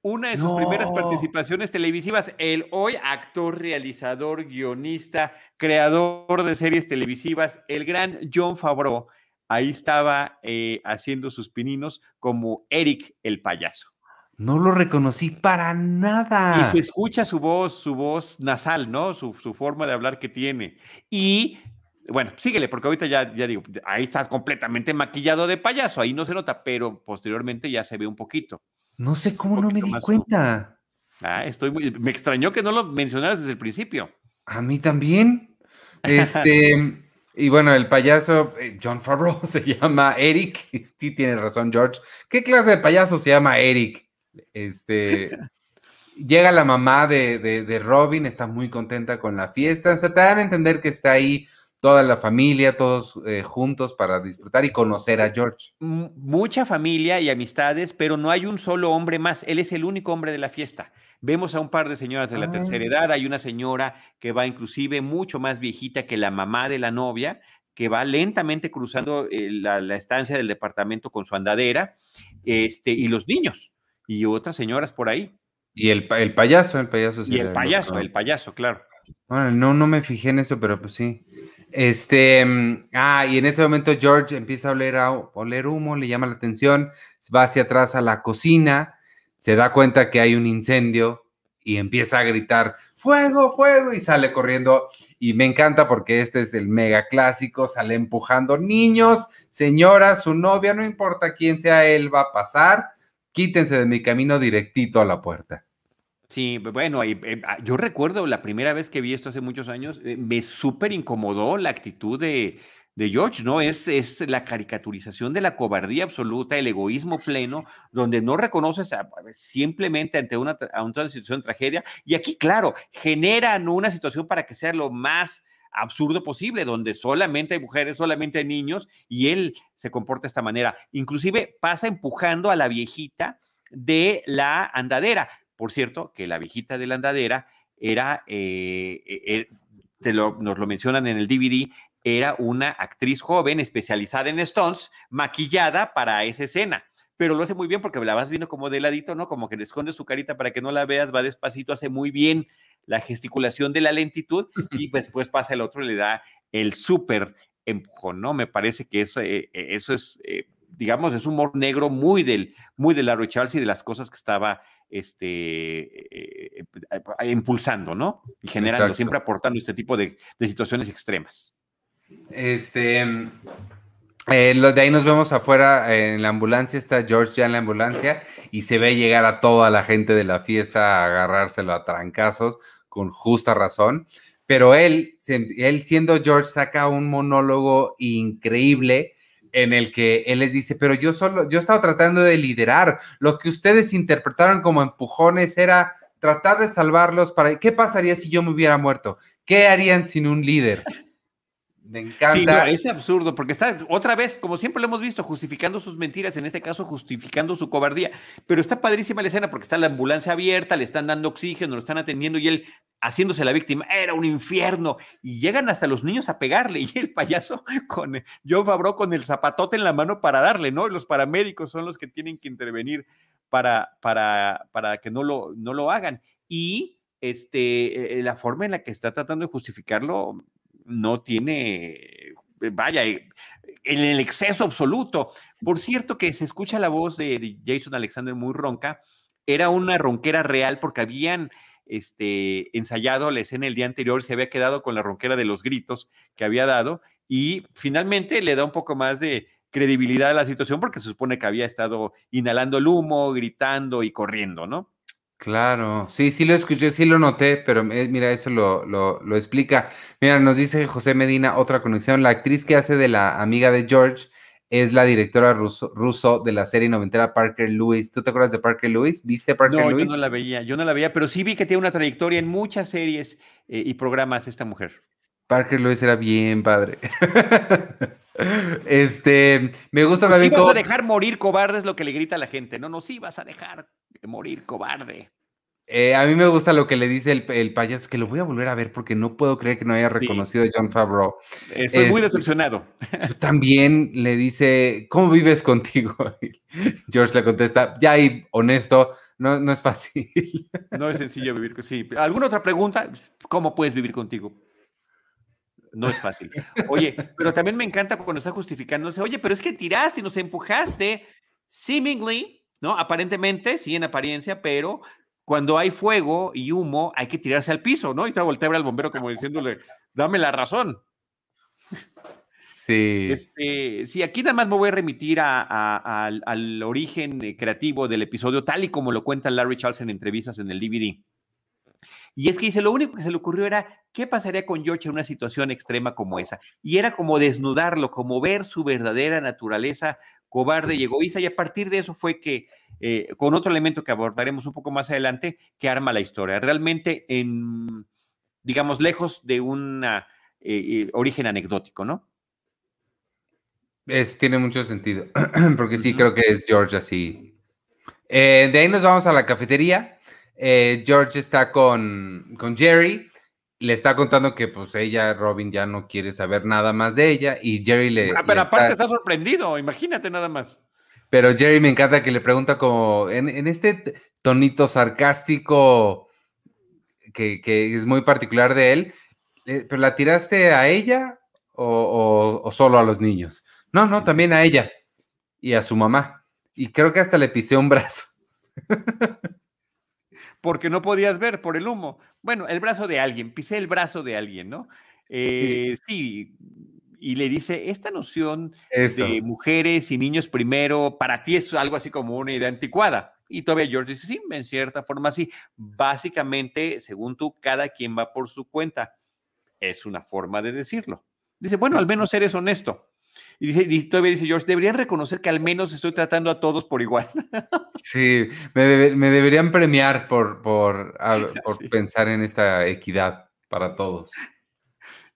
Una de sus primeras participaciones televisivas, el hoy actor, realizador, guionista, creador de series televisivas, el gran John Favreau ahí estaba eh, haciendo sus pininos como Eric el payaso. No lo reconocí para nada. Y se escucha su voz, su voz nasal, ¿no? Su, su forma de hablar que tiene. Y bueno, síguele, porque ahorita ya, ya digo, ahí está completamente maquillado de payaso, ahí no se nota, pero posteriormente ya se ve un poquito. No sé cómo no me di cuenta. Ah, estoy muy, me extrañó que no lo mencionaras desde el principio. A mí también. Este, y bueno, el payaso eh, John Favreau se llama Eric. Sí, tiene razón, George. ¿Qué clase de payaso se llama Eric? Este. llega la mamá de, de, Robin, está muy contenta con la fiesta. O sea, te dan a entender que está ahí toda la familia, todos eh, juntos para disfrutar y conocer a George. Mucha familia y amistades, pero no hay un solo hombre más. Él es el único hombre de la fiesta. Vemos a un par de señoras de la tercera ah. edad, hay una señora que va inclusive mucho más viejita que la mamá de la novia, que va lentamente cruzando eh, la, estancia del departamento con su andadera, este, y los niños, y otras señoras por ahí. Y el, el payaso, el payaso. y el payaso, el payaso, claro. Bueno, no, no me fijé en eso, pero pues sí. Este, mm, ah, y en ese momento George empieza a oler, a humo, le llama la atención, va hacia atrás a la cocina, se da cuenta que hay un incendio y empieza a gritar, fuego, fuego, y sale corriendo. Y me encanta porque este es el mega clásico, sale empujando niños, señora, su novia, no importa quién sea él, va a pasar, quítense de mi camino directito a la puerta. Sí, bueno, eh, ah, yo recuerdo la primera vez que vi esto hace muchos años, eh, me súper incomodó la actitud de, George, ¿no? Es, es la caricaturización de la cobardía absoluta, el egoísmo pleno, donde no reconoces simplemente ante una, una situación de tragedia. Y aquí, claro, generan una situación para que sea lo más absurdo posible, donde solamente hay mujeres, solamente hay niños, y él se comporta de esta manera. Inclusive pasa empujando a la viejita de la andadera. Por cierto, que la viejita de la andadera era, eh, eh, te lo, nos lo mencionan en el DVD, era una actriz joven especializada en Stones, maquillada para esa escena. Pero lo hace muy bien porque la vas viendo como de ladito, ¿no? Como que le esconde su carita para que no la veas, va despacito, hace muy bien la gesticulación de la lentitud y después pasa el otro y le da el súper empujón, ¿no? Me parece que eso, eh, eso es, digamos, es humor negro muy del, muy de Larry Charles y de las cosas que estaba este, eh, eh, impulsando, ¿no? Y generando, siempre aportando este tipo de, situaciones extremas. Este, eh, lo de ahí nos vemos afuera en la ambulancia, está George ya en la ambulancia y se ve llegar a toda la gente de la fiesta a agarrárselo a trancazos con justa razón. Pero él, él siendo George, saca un monólogo increíble en el que él les dice, pero yo solo, yo estaba tratando de liderar, lo que ustedes interpretaron como empujones era tratar de salvarlos para, ¿qué pasaría si yo me hubiera muerto? ¿Qué harían sin un líder? Me encanta. Sí, es absurdo, porque está otra vez, como siempre lo hemos visto, justificando sus mentiras, en este caso justificando su cobardía. Pero está padrísima la escena porque está la ambulancia abierta, le están dando oxígeno, lo están atendiendo y él haciéndose la víctima. Era un infierno. Y llegan hasta los niños a pegarle y el payaso con John Favreau con el zapatote en la mano para darle, ¿no? Los paramédicos son los que tienen que intervenir para, para, para que no lo, no lo hagan. Y este, eh, la forma en la que está tratando de justificarlo no tiene, eh, vaya, eh, en el exceso absoluto. Por cierto que se escucha la voz de, Jason Alexander muy ronca, era una ronquera real porque habían este, ensayado la escena el día anterior, se había quedado con la ronquera de los gritos que había dado y finalmente le da un poco más de credibilidad a la situación porque se supone que había estado inhalando el humo, gritando y corriendo, ¿no? Claro, sí, sí lo escuché, sí lo noté, pero eh, mira, eso lo, lo, explica. Mira, nos dice José Medina otra conexión. La actriz que hace de la amiga de George es la directora ruso, de la serie noventera Parker Lewis. ¿Tú te acuerdas de Parker Lewis? ¿Viste Parker no, Lewis? Yo no la veía, yo no la veía, pero sí vi que tiene una trayectoria en muchas series eh, y programas esta mujer. Parker Lewis era bien padre. este, me gusta también. Nos ibas a dejar morir cobarde es lo que le grita a la gente, no nos ibas a dejar morir cobarde. Eh, a mí me gusta lo que le dice el, payaso, que lo voy a volver a ver porque no puedo creer que no haya reconocido a John Favreau. Estoy muy este, decepcionado. También le dice, ¿cómo vives contigo? George le contesta, ya ahí, honesto, no, no es fácil. No es sencillo vivir contigo. Sí. ¿Alguna otra pregunta? ¿Cómo puedes vivir contigo? No es fácil. Oye, pero también me encanta cuando está justificándose, oye, pero es que tiraste y nos empujaste. Seemingly, ¿no? Aparentemente, sí, en apariencia, pero cuando hay fuego y humo, hay que tirarse al piso, ¿no? Y te voltea a ver al bombero como diciéndole, dame la razón. Sí. Este, sí, aquí nada más me voy a remitir al, origen eh, creativo del episodio, tal y como lo cuenta Larry Charles en entrevistas en el DVD. Y es que dice, lo único que se le ocurrió era, ¿qué pasaría con George en una situación extrema como esa? Y era como desnudarlo, como ver su verdadera naturaleza cobarde y egoísta. Y a partir de eso fue que, eh, con otro elemento que abordaremos un poco más adelante, que arma la historia. Realmente en, digamos, lejos de un eh, origen anecdótico, ¿no? Eso tiene mucho sentido, porque sí, creo que es George así. Eh, de ahí nos vamos a la cafetería. Eh, George está con, con, Jerry, le está contando que pues ella, Robin, ya no quiere saber nada más de ella y Jerry le... Ah, pero aparte está... sorprendido, imagínate nada más. Pero Jerry me encanta que le pregunta como en, en este tonito sarcástico que, que, es muy particular de él, eh, ¿pero la tiraste a ella o, o solo a los niños? No, no, también a ella y a su mamá. Y creo que hasta le pisé un brazo. Porque no podías ver por el humo. Bueno, el brazo de alguien, pisé el brazo de alguien, ¿no? Eh, sí. y le dice, esta noción de mujeres y niños primero, para ti es algo así como una idea anticuada. Y todavía George dice, sí, en cierta forma sí. Básicamente, según tú, cada quien va por su cuenta. Es una forma de decirlo. Dice, bueno, al menos eres honesto. Y, dice, todavía dice George, deberían reconocer que al menos estoy tratando a todos por igual. Sí, me, deberían premiar por, por, por pensar en esta equidad para todos.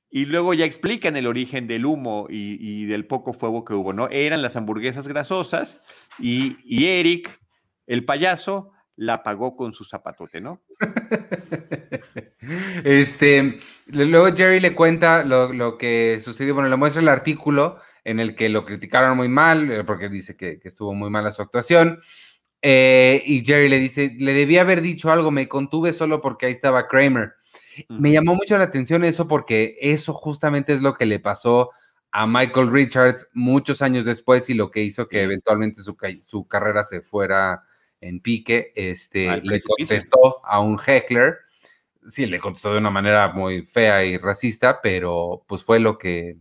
Y luego ya explican el origen del humo y, del poco fuego que hubo, ¿no? Eran las hamburguesas grasosas y, y Eric, el payaso, la pagó con su zapatote, ¿no? Este, luego Jerry le cuenta lo, que sucedió, bueno, le muestra el artículo en el que lo criticaron muy mal, eh, porque dice que, estuvo muy mala su actuación. Eh, y Jerry le dice, le debía haber dicho algo, me contuve solo porque ahí estaba Kramer. Me llamó mucho la atención eso porque eso justamente es lo que le pasó a Michael Richards muchos años después y lo que hizo que eventualmente su, su carrera se fuera en pique, este, le contestó a un heckler, sí, le contestó de una manera muy fea y racista, pero pues fue lo que...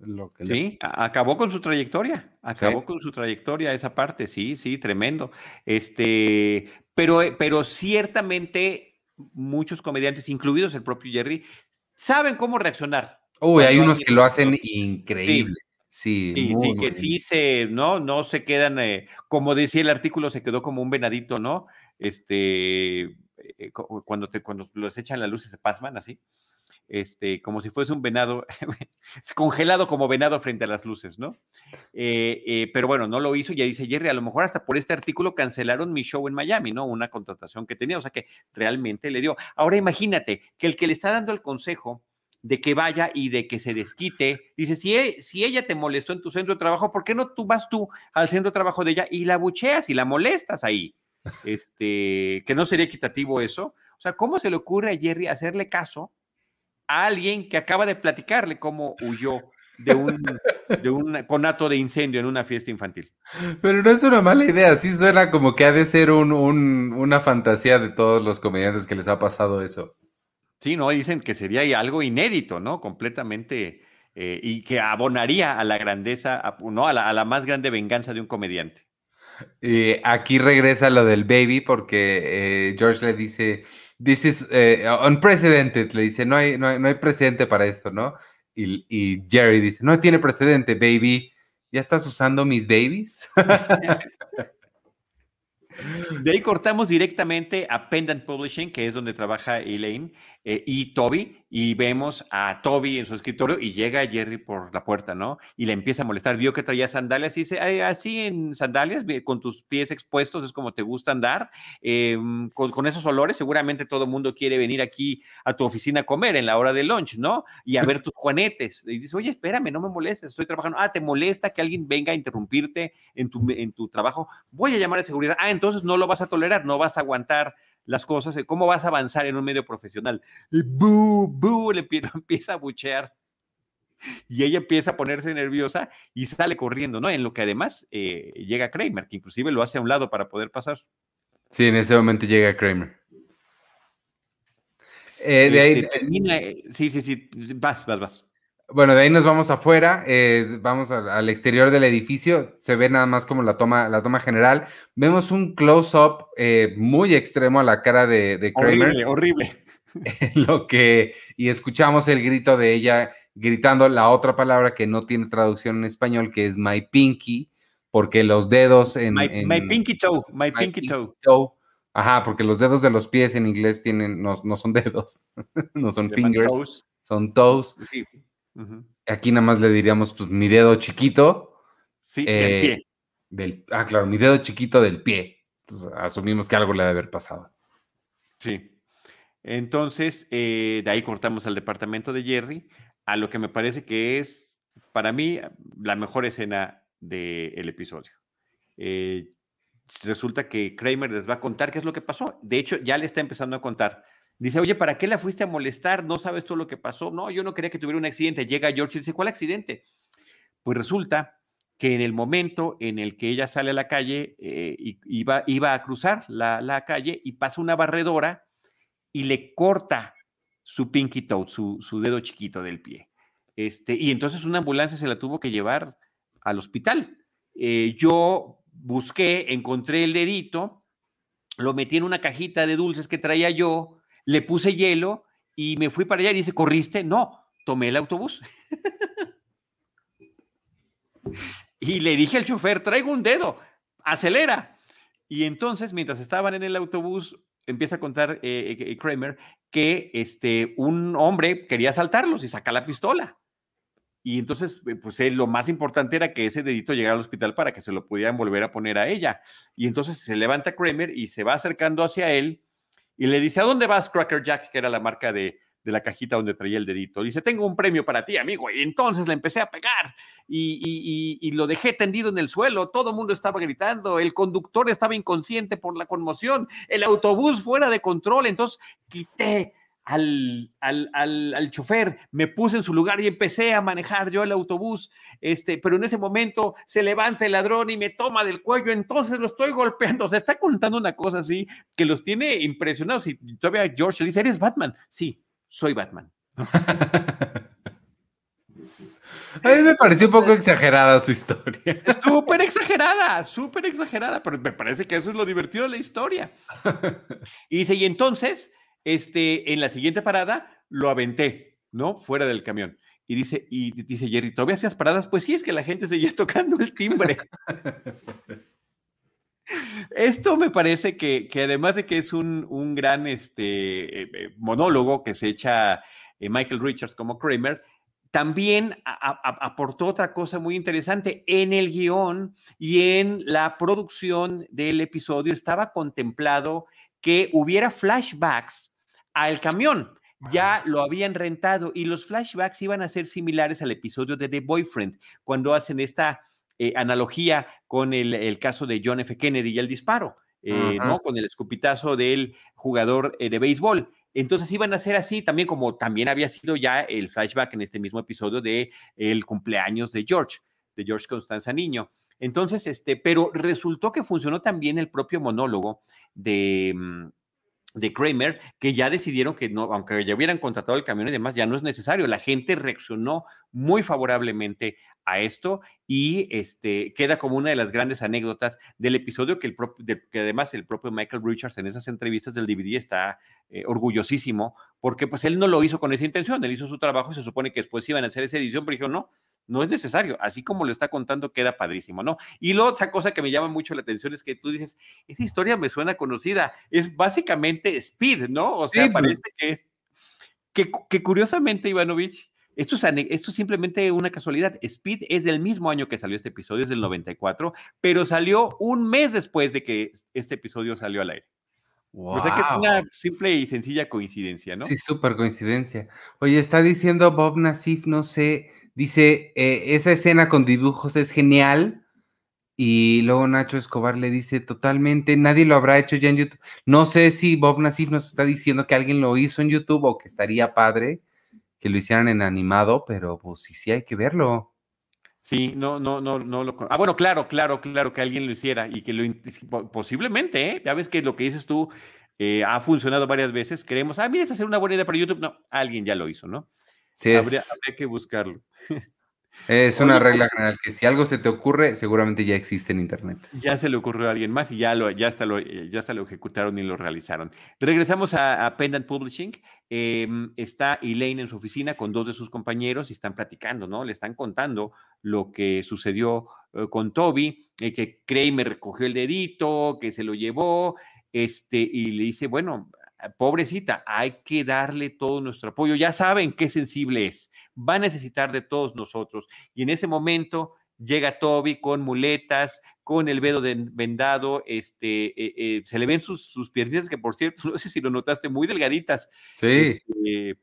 Lo que sí, acabó con su trayectoria, acabó con su trayectoria esa parte, sí, sí, tremendo. Este, pero, pero ciertamente muchos comediantes, incluidos el propio Jerry, saben cómo reaccionar. Uy, hay unos que lo hacen increíble. Sí, sí, que sí se, ¿no? No se quedan, eh, como decía el artículo, se quedó como un venadito, ¿no? Este, eh, cuando, te, cuando los echan la luz y se pasman así, este, como si fuese un venado, congelado como venado frente a las luces, ¿no? Eh, pero bueno, no lo hizo, ya dice Jerry, a lo mejor hasta por este artículo cancelaron mi show en Miami, ¿no? Una contratación que tenía, o sea que realmente le dio. Ahora imagínate que el que le está dando el consejo de que vaya y de que se desquite. Dice, si, e, si ella te molestó en tu centro de trabajo, ¿por qué no tú vas tú al centro de trabajo de ella y la bucheas y la molestas ahí? Este, que no sería equitativo eso. O sea, ¿cómo se le ocurre a Jerry hacerle caso a alguien que acaba de platicarle cómo huyó de un, de un conato de incendio en una fiesta infantil? Pero no es una mala idea, sí suena como que ha de ser un, una fantasía de todos los comediantes que les ha pasado eso. Sí, no, dicen que sería algo inédito, ¿no? Completamente, eh, y que abonaría a la grandeza, ¿no? A la, más grande venganza de un comediante. Y aquí regresa lo del baby porque eh, George le dice, this is eh, unprecedented, le dice, no hay, no hay, precedente para esto, ¿no? Y, y, Jerry dice, no tiene precedente, baby, ¿ya estás usando mis babies? De ahí cortamos directamente a Pendant Publishing, que es donde trabaja Elaine, eh, y Toby, y vemos a Toby en su escritorio y llega Jerry por la puerta, ¿no? Y le empieza a molestar. Vio que traía sandalias y dice, así en sandalias, con tus pies expuestos, es como te gusta andar. Em, con, esos olores, seguramente todo el mundo quiere venir aquí a tu oficina a comer en la hora de lunch, ¿no? Y a ver tus juanetes. Y dice, oye, espérame, no me molestes, estoy trabajando. Ah, ¿te molesta que alguien venga a interrumpirte en tu, en tu trabajo? Voy a llamar a seguridad. Ah, entonces no lo vas a tolerar, no vas a aguantar las cosas, cómo vas a avanzar en un medio profesional. Y boo, boo, le empieza a buchear. y ella empieza a ponerse nerviosa y sale corriendo, ¿no? En lo que además eh, llega Kramer, que inclusive lo hace a un lado para poder pasar. Sí, en ese momento llega Kramer. Eh, de ahí, este, termina, eh, sí, sí, sí, vas, vas, vas. Bueno, de ahí nos vamos afuera, vamos al exterior del edificio, se ve nada más como la toma, la toma general. Vemos un close-up muy extremo a la cara de, Kramer. Horrible, horrible. Lo que, y escuchamos el grito de ella gritando la otra palabra que no tiene traducción en español, que es my pinky, porque los dedos en... My, pinky toe, my, pinky, toe. Ajá, porque los dedos de los pies en inglés tienen, no, son dedos, no son fingers, son toes. Aquí nada más le diríamos, pues, mi dedo chiquito. Sí, del eh, pie. Del, ah, claro, mi dedo chiquito del pie. Entonces, asumimos que algo le debe haber pasado. Sí. Entonces, eh, de ahí cortamos al departamento de Jerry, a lo que me parece que es, para mí, la mejor escena del episodio. Eh, resulta que Kramer les va a contar qué es lo que pasó. De hecho, ya le está empezando a contar. Dice, oye, ¿para qué la fuiste a molestar? ¿No sabes todo lo que pasó? No, yo no quería que tuviera un accidente. Llega George y dice, ¿cuál accidente? Pues resulta que en el momento en el que ella sale a la calle, eh, iba, iba a cruzar la, la calle y pasa una barredora y le corta su pinky toe, su, dedo chiquito del pie. Este, y entonces una ambulancia se la tuvo que llevar al hospital. Eh, yo busqué, encontré el dedito, lo metí en una cajita de dulces que traía yo, le puse hielo y me fui para allá y dice, ¿corriste? No, tomé el autobús. y le dije al chofer, traigo un dedo, acelera. Y entonces, mientras estaban en el autobús, empieza a contar eh, eh, Kramer que este, un hombre quería asaltarlos y saca la pistola. Y entonces, eh, pues lo más importante era que ese dedito llegara al hospital para que se lo pudieran volver a poner a ella. Y entonces se levanta Kramer y se va acercando hacia él y le dice, ¿a dónde vas, Cracker Jack? Que era la marca de, de la cajita donde traía el dedito. Dice, tengo un premio para ti, amigo. Y entonces le empecé a pegar y, lo dejé tendido en el suelo. Todo el mundo estaba gritando. El conductor estaba inconsciente por la conmoción. El autobús fuera de control. Entonces quité al, al, al, chofer, me puse en su lugar y empecé a manejar yo el autobús, este, pero en ese momento se levanta el ladrón y me toma del cuello, entonces lo estoy golpeando, o sea, está contando una cosa así que los tiene impresionados y todavía George le dice, ¿eres Batman? Sí, soy Batman. A mí me pareció un poco exagerada su historia. Súper exagerada, súper exagerada, pero me parece que eso es lo divertido de la historia. Y dice, y entonces, este, en la siguiente parada, lo aventé, ¿no? Fuera del camión. Y dice, y dice Jerry, ¿todavía hacías paradas? Pues sí, es que la gente seguía tocando el timbre. Esto me parece que, además de que es un, gran este, eh, eh, monólogo que se echa eh, Michael Richards como Kramer, también aportó otra cosa muy interesante. En el guion y en la producción del episodio estaba contemplado que hubiera flashbacks al camión. Ya lo habían rentado y los flashbacks iban a ser similares al episodio de The Boyfriend, cuando hacen esta eh, analogía con el, caso de John F. Kennedy y el disparo, eh, ¿no? Con el escupitazo del jugador eh, de béisbol. Entonces iban a ser así también como también había sido ya el flashback en este mismo episodio de el cumpleaños de George, de George Constanza Niño. Entonces, este, pero resultó que funcionó también el propio monólogo de, mm, de Kramer, que ya decidieron que no, aunque ya hubieran contratado el camión y demás, ya no es necesario. La gente reaccionó muy favorablemente a esto y este, queda como una de las grandes anécdotas del episodio que, el que además el propio Michael Richards en esas entrevistas del DVD está eh, orgullosísimo porque pues él no lo hizo con esa intención, él hizo su trabajo se supone que después iban a hacer esa edición, pero dijo, no, no es necesario. Así como lo está contando, queda padrísimo, ¿no? Y la otra cosa que me llama mucho la atención es que tú dices, esa historia me suena conocida. Es básicamente Speed, ¿no? O sea, pues. parece que es. Que, curiosamente, Ivanovich, esto es, esto es simplemente una casualidad. Speed es del mismo año que salió este episodio, es del 94, pero salió un mes después de que este episodio salió al aire. O sea que es una simple y sencilla coincidencia, ¿no? Sí, súper coincidencia. Oye, está diciendo Bob Nassif, no sé, dice, eh, esa escena con dibujos es genial. Y luego Nacho Escobar le dice, totalmente, nadie lo habrá hecho ya en YouTube. No sé si Bob Nassif nos está diciendo que alguien lo hizo en YouTube o que estaría padre. que lo hicieran en animado, pero pues sí, sí hay que verlo. Sí, no, no, no, no lo. Ah, bueno, claro, claro, claro que alguien lo hiciera y que lo posiblemente, ¿eh? Ya ves que lo que dices tú eh, ha funcionado varias veces. Queremos, ah, mira, es hacer una buena idea para YouTube. No, alguien ya lo hizo, ¿no? Sí, habría, habría que buscarlo. Es una regla general que si algo se te ocurre, seguramente ya existe en Internet. Ya se le ocurrió a alguien más y ya, lo, ya, hasta, lo, ya hasta lo ejecutaron y lo realizaron. Regresamos a, Pendant Publishing. Em, está Elaine en su oficina con dos de sus compañeros y están platicando, ¿no? Le están contando lo que sucedió eh, con Toby, eh, que Kramer recogió el dedito, que se lo llevó, este, y le dice, bueno, pobrecita, hay que darle todo nuestro apoyo. Ya saben qué sensible es va a necesitar de todos nosotros. Y en ese momento llega Toby con muletas, con el dedo vendado, este, eh, eh, se le ven sus, sus piernitas, que por cierto, no sé si lo notaste, muy delgaditas. Sí. Este,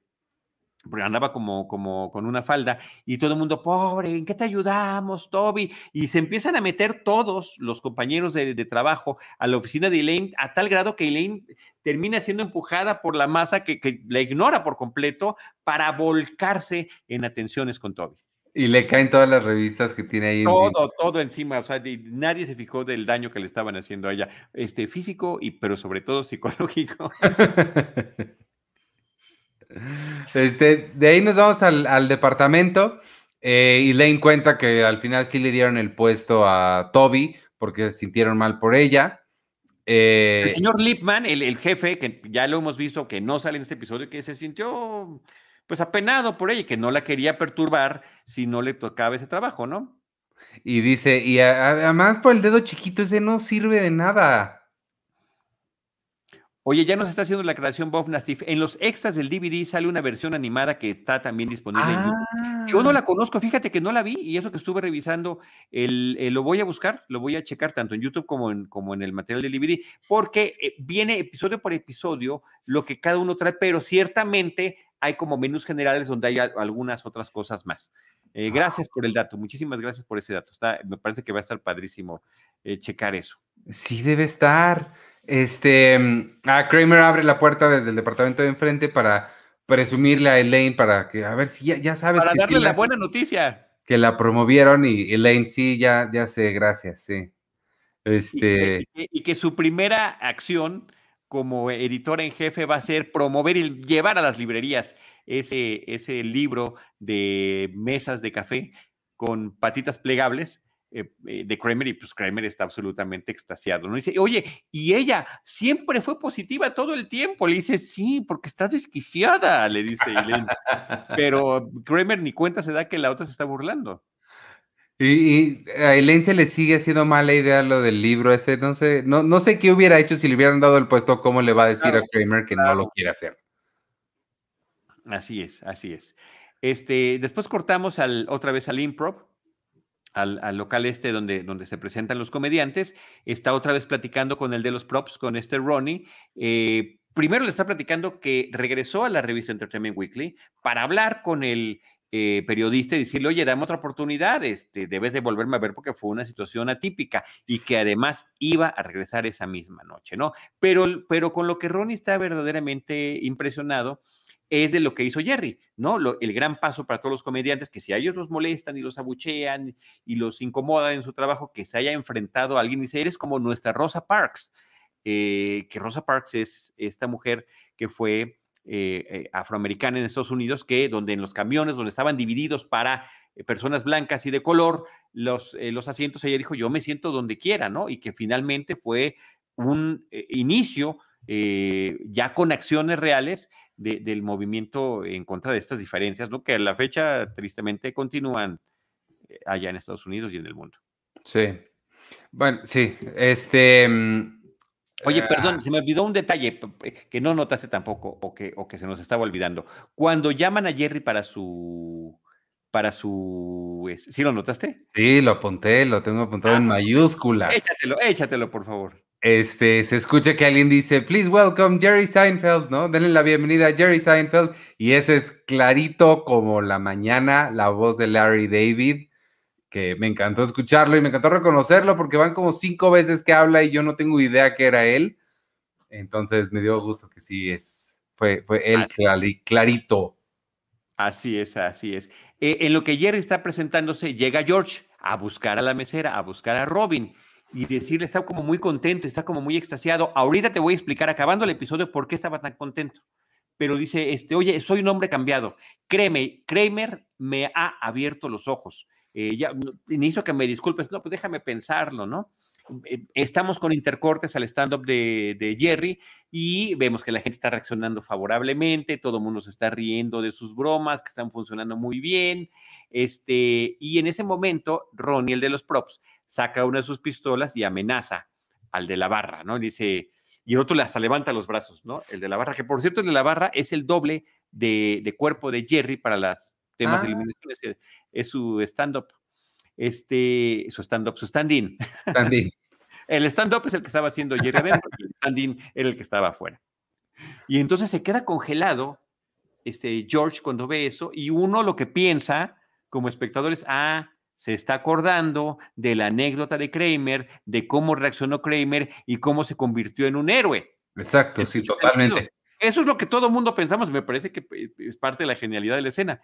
porque andaba como, como con una falda, y todo el mundo, pobre, ¿en qué te ayudamos, Toby? Y se empiezan a meter todos los compañeros de, trabajo a la oficina de Elaine, a tal grado que Elaine termina siendo empujada por la masa que, que la ignora por completo para volcarse en atenciones con Toby. Y le caen todas las revistas que tiene ahí. Todo, encima. todo encima. O sea, nadie se fijó del daño que le estaban haciendo a ella, este, físico y, pero sobre todo psicológico. Este, de ahí nos vamos al, departamento eh, y Lane cuenta que al final sí le dieron el puesto a Toby porque se sintieron mal por ella. Eh, el señor Lipman, el, jefe, que ya lo hemos visto que no sale en este episodio, que se sintió pues apenado por ella, que no la quería perturbar si no le tocaba ese trabajo, ¿no? Y dice, y además por el dedo chiquito ese no sirve de nada. Oye, ya nos está haciendo la creación Bob Nassif. En los extras del DVD sale una versión animada que está también disponible en YouTube. Yo no la ah. conozco, fíjate que no la vi y eso que estuve revisando, el, lo voy a buscar, lo voy a checar tanto en YouTube como en, como en el material del DVD, porque eh, viene episodio por episodio lo que cada uno trae, pero ciertamente hay como menús generales donde hay algunas otras cosas más. Eh, gracias por el dato, muchísimas gracias por ese dato. Está, me parece que va a estar padrísimo eh, checar eso. Sí, debe estar. Este, mm, ah, Kramer abre la puerta desde el departamento de enfrente para presumirle a Elaine para que, a ver si ya, sabes. Para darle la, buena noticia. Que la promovieron y Elaine, sí, ya, ya sé, gracias, sí. Este. Y, que su primera acción como editora en jefe va a ser promover y llevar a las librerías ese, ese libro de mesas de café con patitas plegables eh, eh, de Kramer y pues Kramer está absolutamente extasiado, ¿no? Dice, oye, y ella siempre fue positiva todo el tiempo. Le dice, sí, porque estás desquiciada, le dice Elaine. Pero Kramer ni cuenta se da que la otra se está burlando. Y, a Elaine se le sigue haciendo mala idea lo del libro ese, no sé, no, no sé qué hubiera hecho si le hubieran dado el puesto, cómo le va a decir a Kramer que no lo quiere hacer. Así es, así es. Este, después cortamos al, otra vez al improv, al, local este donde, donde se presentan los comediantes, está otra vez platicando con el de los props, con este Ronnie. Eh, primero le está platicando que regresó a la revista Entertainment Weekly para hablar con el eh, periodista y decirle, oye, dame otra oportunidad, este, debes de volverme a ver porque fue una situación atípica y que además iba a regresar esa misma noche, ¿no? Pero, pero con lo que Ronnie está verdaderamente impresionado es de lo que hizo Jerry, ¿no? el gran paso para todos los comediantes, que si a ellos los molestan y los abuchean y los incomodan en su trabajo, que se haya enfrentado a alguien y dice, eres como nuestra Rosa Parks, eh, que Rosa Parks es esta mujer que fue eh, eh, afroamericana en Estados Unidos, que donde en los camiones, donde estaban divididos para personas blancas y de color, los, los asientos, ella dijo, yo me siento donde quiera, ¿no? Y que finalmente fue un inicio ya con acciones reales del movimiento en contra de estas diferencias, ¿no? Que a la fecha, tristemente, continúan eh, allá en Estados Unidos y en el mundo. Sí. Bueno, sí. Este. Mm, Oye, perdón, ah. se me olvidó un detalle que no notaste tampoco o que, o que se nos estaba olvidando. Cuando llaman a Jerry para su para su. ¿Sí lo notaste? Sí, lo apunté, lo tengo apuntado en ah, mayúsculas. Échatelo, échatelo, por favor este, se escucha que alguien dice, please welcome Jerry Seinfeld, ¿no? Denle la bienvenida a Jerry Seinfeld. Y ese es clarito como la mañana, la voz de Larry David, que me encantó escucharlo y me encantó reconocerlo porque van como cinco veces que habla y yo no tengo idea que era él. Entonces me dio gusto que sí es, fue, fue él clarito. Así es, así es. Eh, en lo que Jerry está presentándose, llega George a buscar a la mesera, a buscar a Robin y decirle, está como muy contento, está como muy extasiado. Ahorita te voy a explicar, acabando el episodio, por qué estaba tan contento. Pero dice, este, oye, soy un hombre cambiado. Créeme, Kramer me ha abierto los ojos. Eh, ya necesito que me disculpes. No, pues déjame pensarlo, ¿no? Eh, estamos con intercortes al stand-up de, Jerry y vemos que la gente está reaccionando favorablemente, todo el mundo se está riendo de sus bromas, que están funcionando muy bien. Este, y en ese momento, Ronnie, el de los props, saca una de sus pistolas y amenaza al de la barra, ¿no? Dice, y el otro hasta levanta los brazos, ¿no? El de la barra, que por cierto, el de la barra es el doble de, cuerpo de Jerry para las temas de ah. eliminación, es, su stand-up este, su stand-up, su stand-in. el stand-up es el que estaba haciendo Jerry adentro y el stand-in era el que estaba afuera. Y entonces se queda congelado este, George cuando ve eso y uno lo que piensa como espectador es, ah, se está acordando de la anécdota de Kramer, de cómo reaccionó Kramer y cómo se convirtió en un héroe. Exacto, sí, totalmente. Eso es lo que todo el mundo pensamos, me parece que eh, es parte de la genialidad de la escena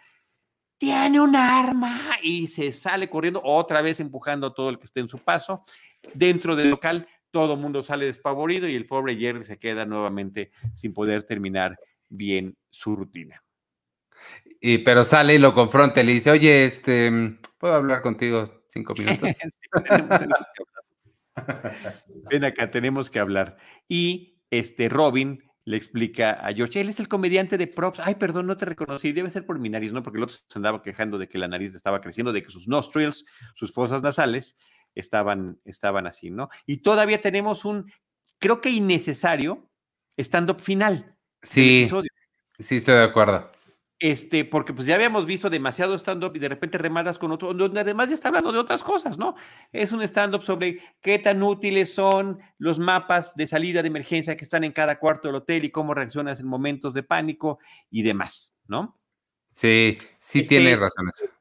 tiene un arma y se sale corriendo, otra vez empujando a todo el que esté en su paso. Dentro del local, todo el mundo sale despavorido y el pobre Jerry se queda nuevamente sin poder terminar bien su rutina. Y, pero sale y lo confronta y le dice, oye, este, ¿puedo hablar contigo cinco minutos? Ven acá, tenemos que hablar. Y este Robin le explica a George, él es el comediante de props, ay, perdón, no te reconocí, debe ser por mi nariz, ¿no? Porque el otro se andaba quejando de que la nariz estaba creciendo, de que sus nostrils, sus fosas nasales, estaban, estaban así, ¿no? Y todavía tenemos un, creo que innecesario, stand-up final. Sí, sí, estoy de acuerdo este, porque pues ya habíamos visto demasiado stand-up y de repente remadas con otro, donde además ya está hablando de otras cosas, ¿no? Es un stand-up sobre qué tan útiles son los mapas de salida de emergencia que están en cada cuarto del hotel y cómo reaccionas en momentos de pánico y demás, ¿no? Sí, sí tiene este, razón eso.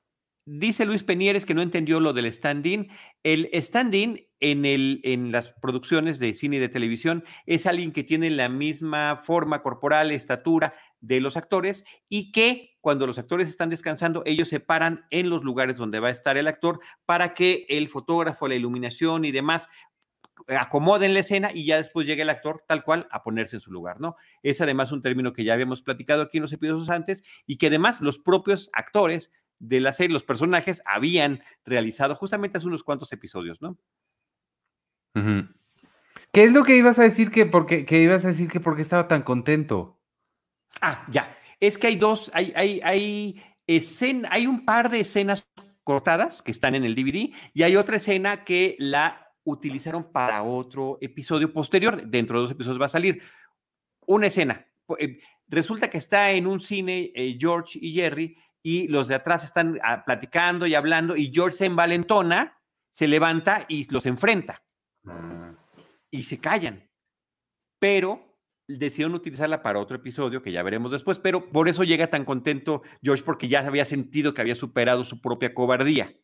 Dice Luis Penieres que no entendió lo del stand-in. El stand-in en, en las producciones de cine y de televisión es alguien que tiene la misma forma corporal, estatura de los actores y que cuando los actores están descansando, ellos se paran en los lugares donde va a estar el actor para que el fotógrafo, la iluminación y demás acomoden la escena y ya después llegue el actor tal cual a ponerse en su lugar, ¿no? Es además un término que ya habíamos platicado aquí en los episodios antes y que además los propios actores de la serie, los personajes habían realizado justamente hace unos cuantos episodios, ¿no? ¿Qué es lo que ibas a decir que porque que ibas a decir que porque estaba tan contento? Ah, ya. Es que hay dos, hay, hay, hay, escena, hay un par de escenas cortadas que están en el DVD y hay otra escena que la utilizaron para otro episodio posterior. Dentro de dos episodios va a salir una escena. Eh, resulta que está en un cine eh, George y Jerry y los de atrás están ah, platicando y hablando y George se envalentona, se levanta y los enfrenta. Ah. Y se callan. Pero decidieron utilizarla para otro episodio que ya veremos después, pero por eso llega tan contento George porque ya había sentido que había superado su propia cobardía.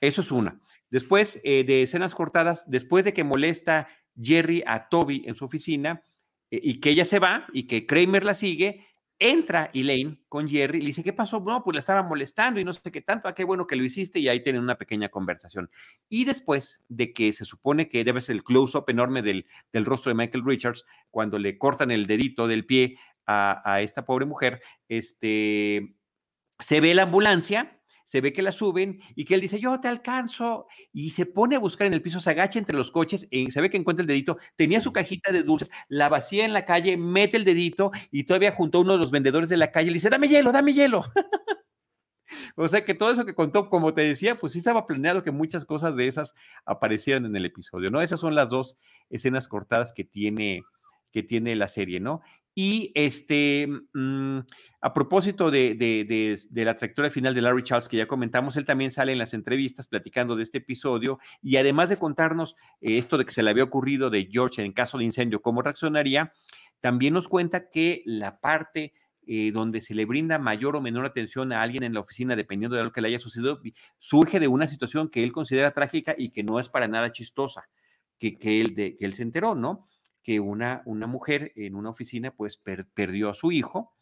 Eso es una. Después eh, de escenas cortadas, después de que molesta Jerry a Toby en su oficina eh, y que ella se va y que Kramer la sigue, entra Elaine con Jerry y le dice, ¿qué pasó? No, pues la estaba molestando y no sé qué tanto, ah, qué bueno que lo hiciste y ahí tienen una pequeña conversación. Y después de que se supone que debe ser el close-up enorme del, del, rostro de Michael Richards, cuando le cortan el dedito del pie a, a esta pobre mujer, este, se ve la ambulancia se ve que la suben y que él dice, yo te alcanzo, y se pone a buscar en el piso, se agacha entre los coches, y se ve que encuentra el dedito, tenía su cajita de dulces, la vacía en la calle, mete el dedito y todavía junto a uno de los vendedores de la calle, le dice, dame hielo, dame hielo. o sea que todo eso que contó, como te decía, pues sí estaba planeado que muchas cosas de esas aparecieran en el episodio, ¿no? Esas son las dos escenas cortadas que tiene que tiene la serie, ¿no? Y este, mm, a propósito de, la trayectoria final de Larry Charles, que ya comentamos, él también sale en las entrevistas platicando de este episodio y además de contarnos eh, esto de que se le había ocurrido de George en caso de incendio, cómo reaccionaría, también nos cuenta que la parte eh, donde se le brinda mayor o menor atención a alguien en la oficina, dependiendo de lo que le haya sucedido, surge de una situación que él considera trágica y que no es para nada chistosa, que, que, él, de, que él se enteró, ¿no? Que una, una mujer en una oficina pues perdió a su hijo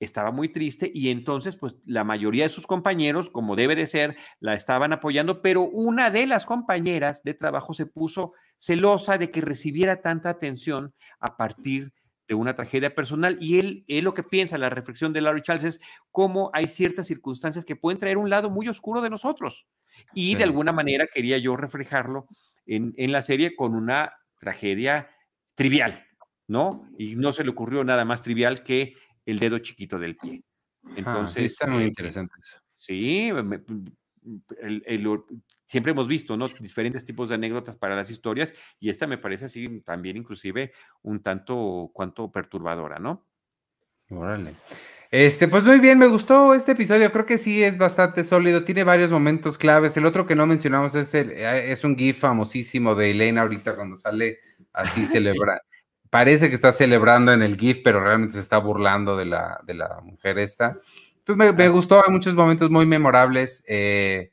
estaba muy triste y entonces pues la mayoría de sus compañeros, como debe de ser, la estaban apoyando, pero una de las compañeras de trabajo se puso celosa de que recibiera tanta atención a partir de una tragedia personal. Y él, él lo que piensa, la reflexión de Larry Charles es cómo hay ciertas circunstancias que pueden traer un lado muy oscuro de nosotros. Y de alguna manera quería yo reflejarlo en, en la serie con una tragedia trivial, ¿no? Y no se le ocurrió nada más trivial que el dedo chiquito del pie. Entonces, sí, muy interesante eso. Sí, siempre hemos visto, ¿no? Diferentes tipos de anécdotas para las historias y esta me parece así también inclusive un tanto cuanto perturbadora, ¿no? Órale. Este, pues muy bien, me gustó este episodio, creo que sí es bastante sólido, tiene varios momentos claves. El otro que no mencionamos es, el, eh, es un GIF famosísimo de Elaine ahorita cuando sale así celebra. Parece que está celebrando en el GIF, pero realmente se está burlando de la, de la mujer esta. Entonces me, gustó, hay muchos momentos muy memorables. Eh,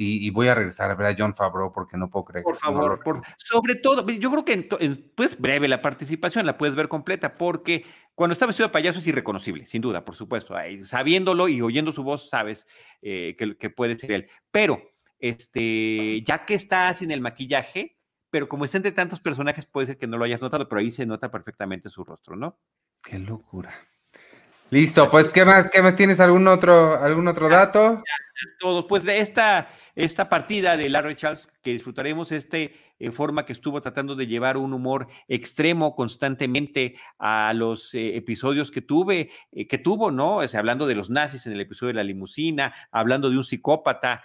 y, voy a regresar a ver a John Favreau porque no puedo creer. Por favor, por, sobre todo, yo creo que en, pues breve la participación la puedes ver completa porque cuando está vestido de payaso es irreconocible, sin duda, por supuesto. sabiéndolo y oyendo su voz, sabes eh, que, que, puede ser él. Pero, este, ya que está sin el maquillaje, pero como está entre tantos personajes, puede ser que no lo hayas notado, pero ahí se nota perfectamente su rostro, ¿no? Qué locura. Listo, pues, ¿qué más? ¿Qué más tienes? ¿Algún otro, algún otro dato? Todos, pues esta, esta partida de Larry Charles que disfrutaremos, este eh, forma que estuvo tratando de llevar un humor extremo constantemente a los eh, episodios que tuve, eh, que tuvo, ¿no? Sea, hablando de los nazis en el episodio de la limusina, hablando de un psicópata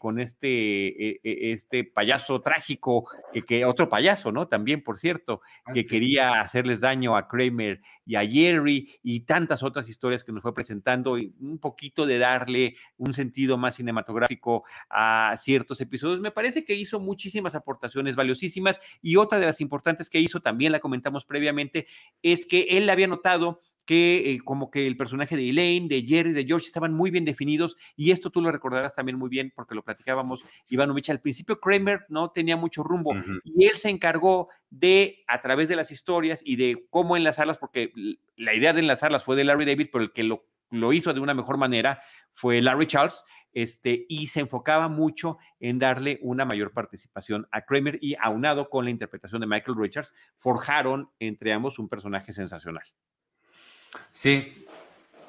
con este, este payaso trágico, que, que, otro payaso, ¿no? También, por cierto, ah, que quería hacerles daño a Kramer y a Jerry y tantas otras historias que nos fue presentando y un poquito de darle un sentido más cinematográfico a ciertos episodios. Me parece que hizo muchísimas aportaciones valiosísimas y otra de las importantes que hizo, también la comentamos previamente, es que él había notado que eh, como que el personaje de Elaine, de Jerry, de George estaban muy bien definidos y esto tú lo recordarás también muy bien porque lo platicábamos Ivanovich al principio Kramer no tenía mucho rumbo y él se encargó de a través de las historias y de cómo enlazarlas porque la idea de enlazarlas fue de Larry David pero el que lo, lo hizo de una mejor manera fue Larry Charles este, y se enfocaba mucho en darle una mayor participación a Kramer y aunado con la interpretación de Michael Richards, forjaron entre ambos un personaje sensacional. Sí,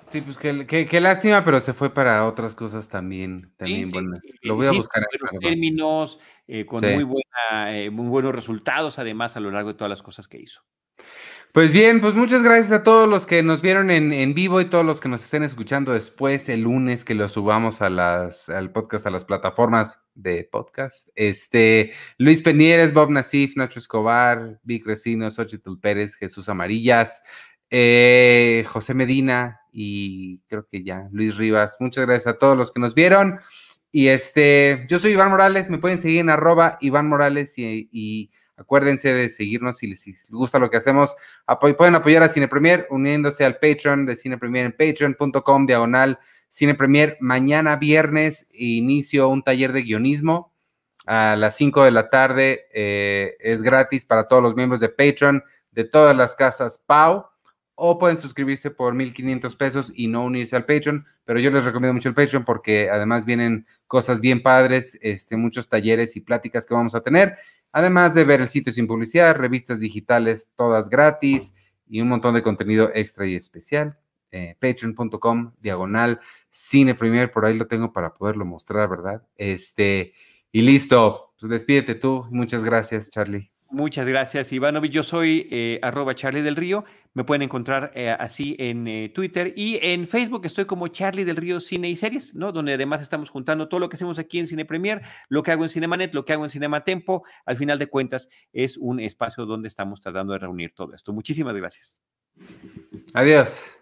sí, pues qué, lástima, pero se fue para otras cosas también, también buenas. Lo voy a buscar. En términos, eh, con muy, buena, eh, muy buenos resultados, además, a lo largo de todas las cosas que hizo. Pues bien, pues muchas gracias a todos los que nos vieron en, vivo y todos los que nos estén escuchando después el lunes que lo subamos al podcast, a las plataformas de podcast. Este, Luis Penieres, Bob Nasif, Nacho Escobar, Vic Resino, Xochitl Pérez, Jesús Amarillas, eh, José Medina y creo que ya, Luis Rivas. Muchas gracias a todos los que nos vieron. Y este, yo soy Iván Morales, me pueden seguir en arroba Iván Morales y Acuérdense de seguirnos si les, gusta lo que hacemos. pueden apoyar a Cine Premier uniéndose al Patreon de Cine Premier en patreon.com diagonal Cine Premier. Mañana viernes inicio un taller de guionismo a las 5 de la tarde. Eh, es gratis para todos los miembros de Patreon de todas las casas Pau o pueden suscribirse por 1.500 pesos y no unirse al Patreon, pero yo les recomiendo mucho el Patreon porque además vienen cosas bien padres, este, muchos talleres y pláticas que vamos a tener, además de ver el sitio sin publicidad, revistas digitales todas gratis y un montón de contenido extra y especial. Eh, patreon.com diagonal cine premier, por ahí lo tengo para poderlo mostrar, ¿verdad? Este, y listo, pues despídete tú, muchas gracias, Charlie. Muchas gracias, Ivanovic. Yo soy eh, arroba Charlie del Río. Me pueden encontrar eh, así en eh, Twitter y en Facebook estoy como Charlie del Río Cine y Series, ¿no? Donde además estamos juntando todo lo que hacemos aquí en Cine Premier, lo que hago en Cinemanet, lo que hago en Cinema Tempo. Al final de cuentas, es un espacio donde estamos tratando de reunir todo esto. Muchísimas gracias. Adiós.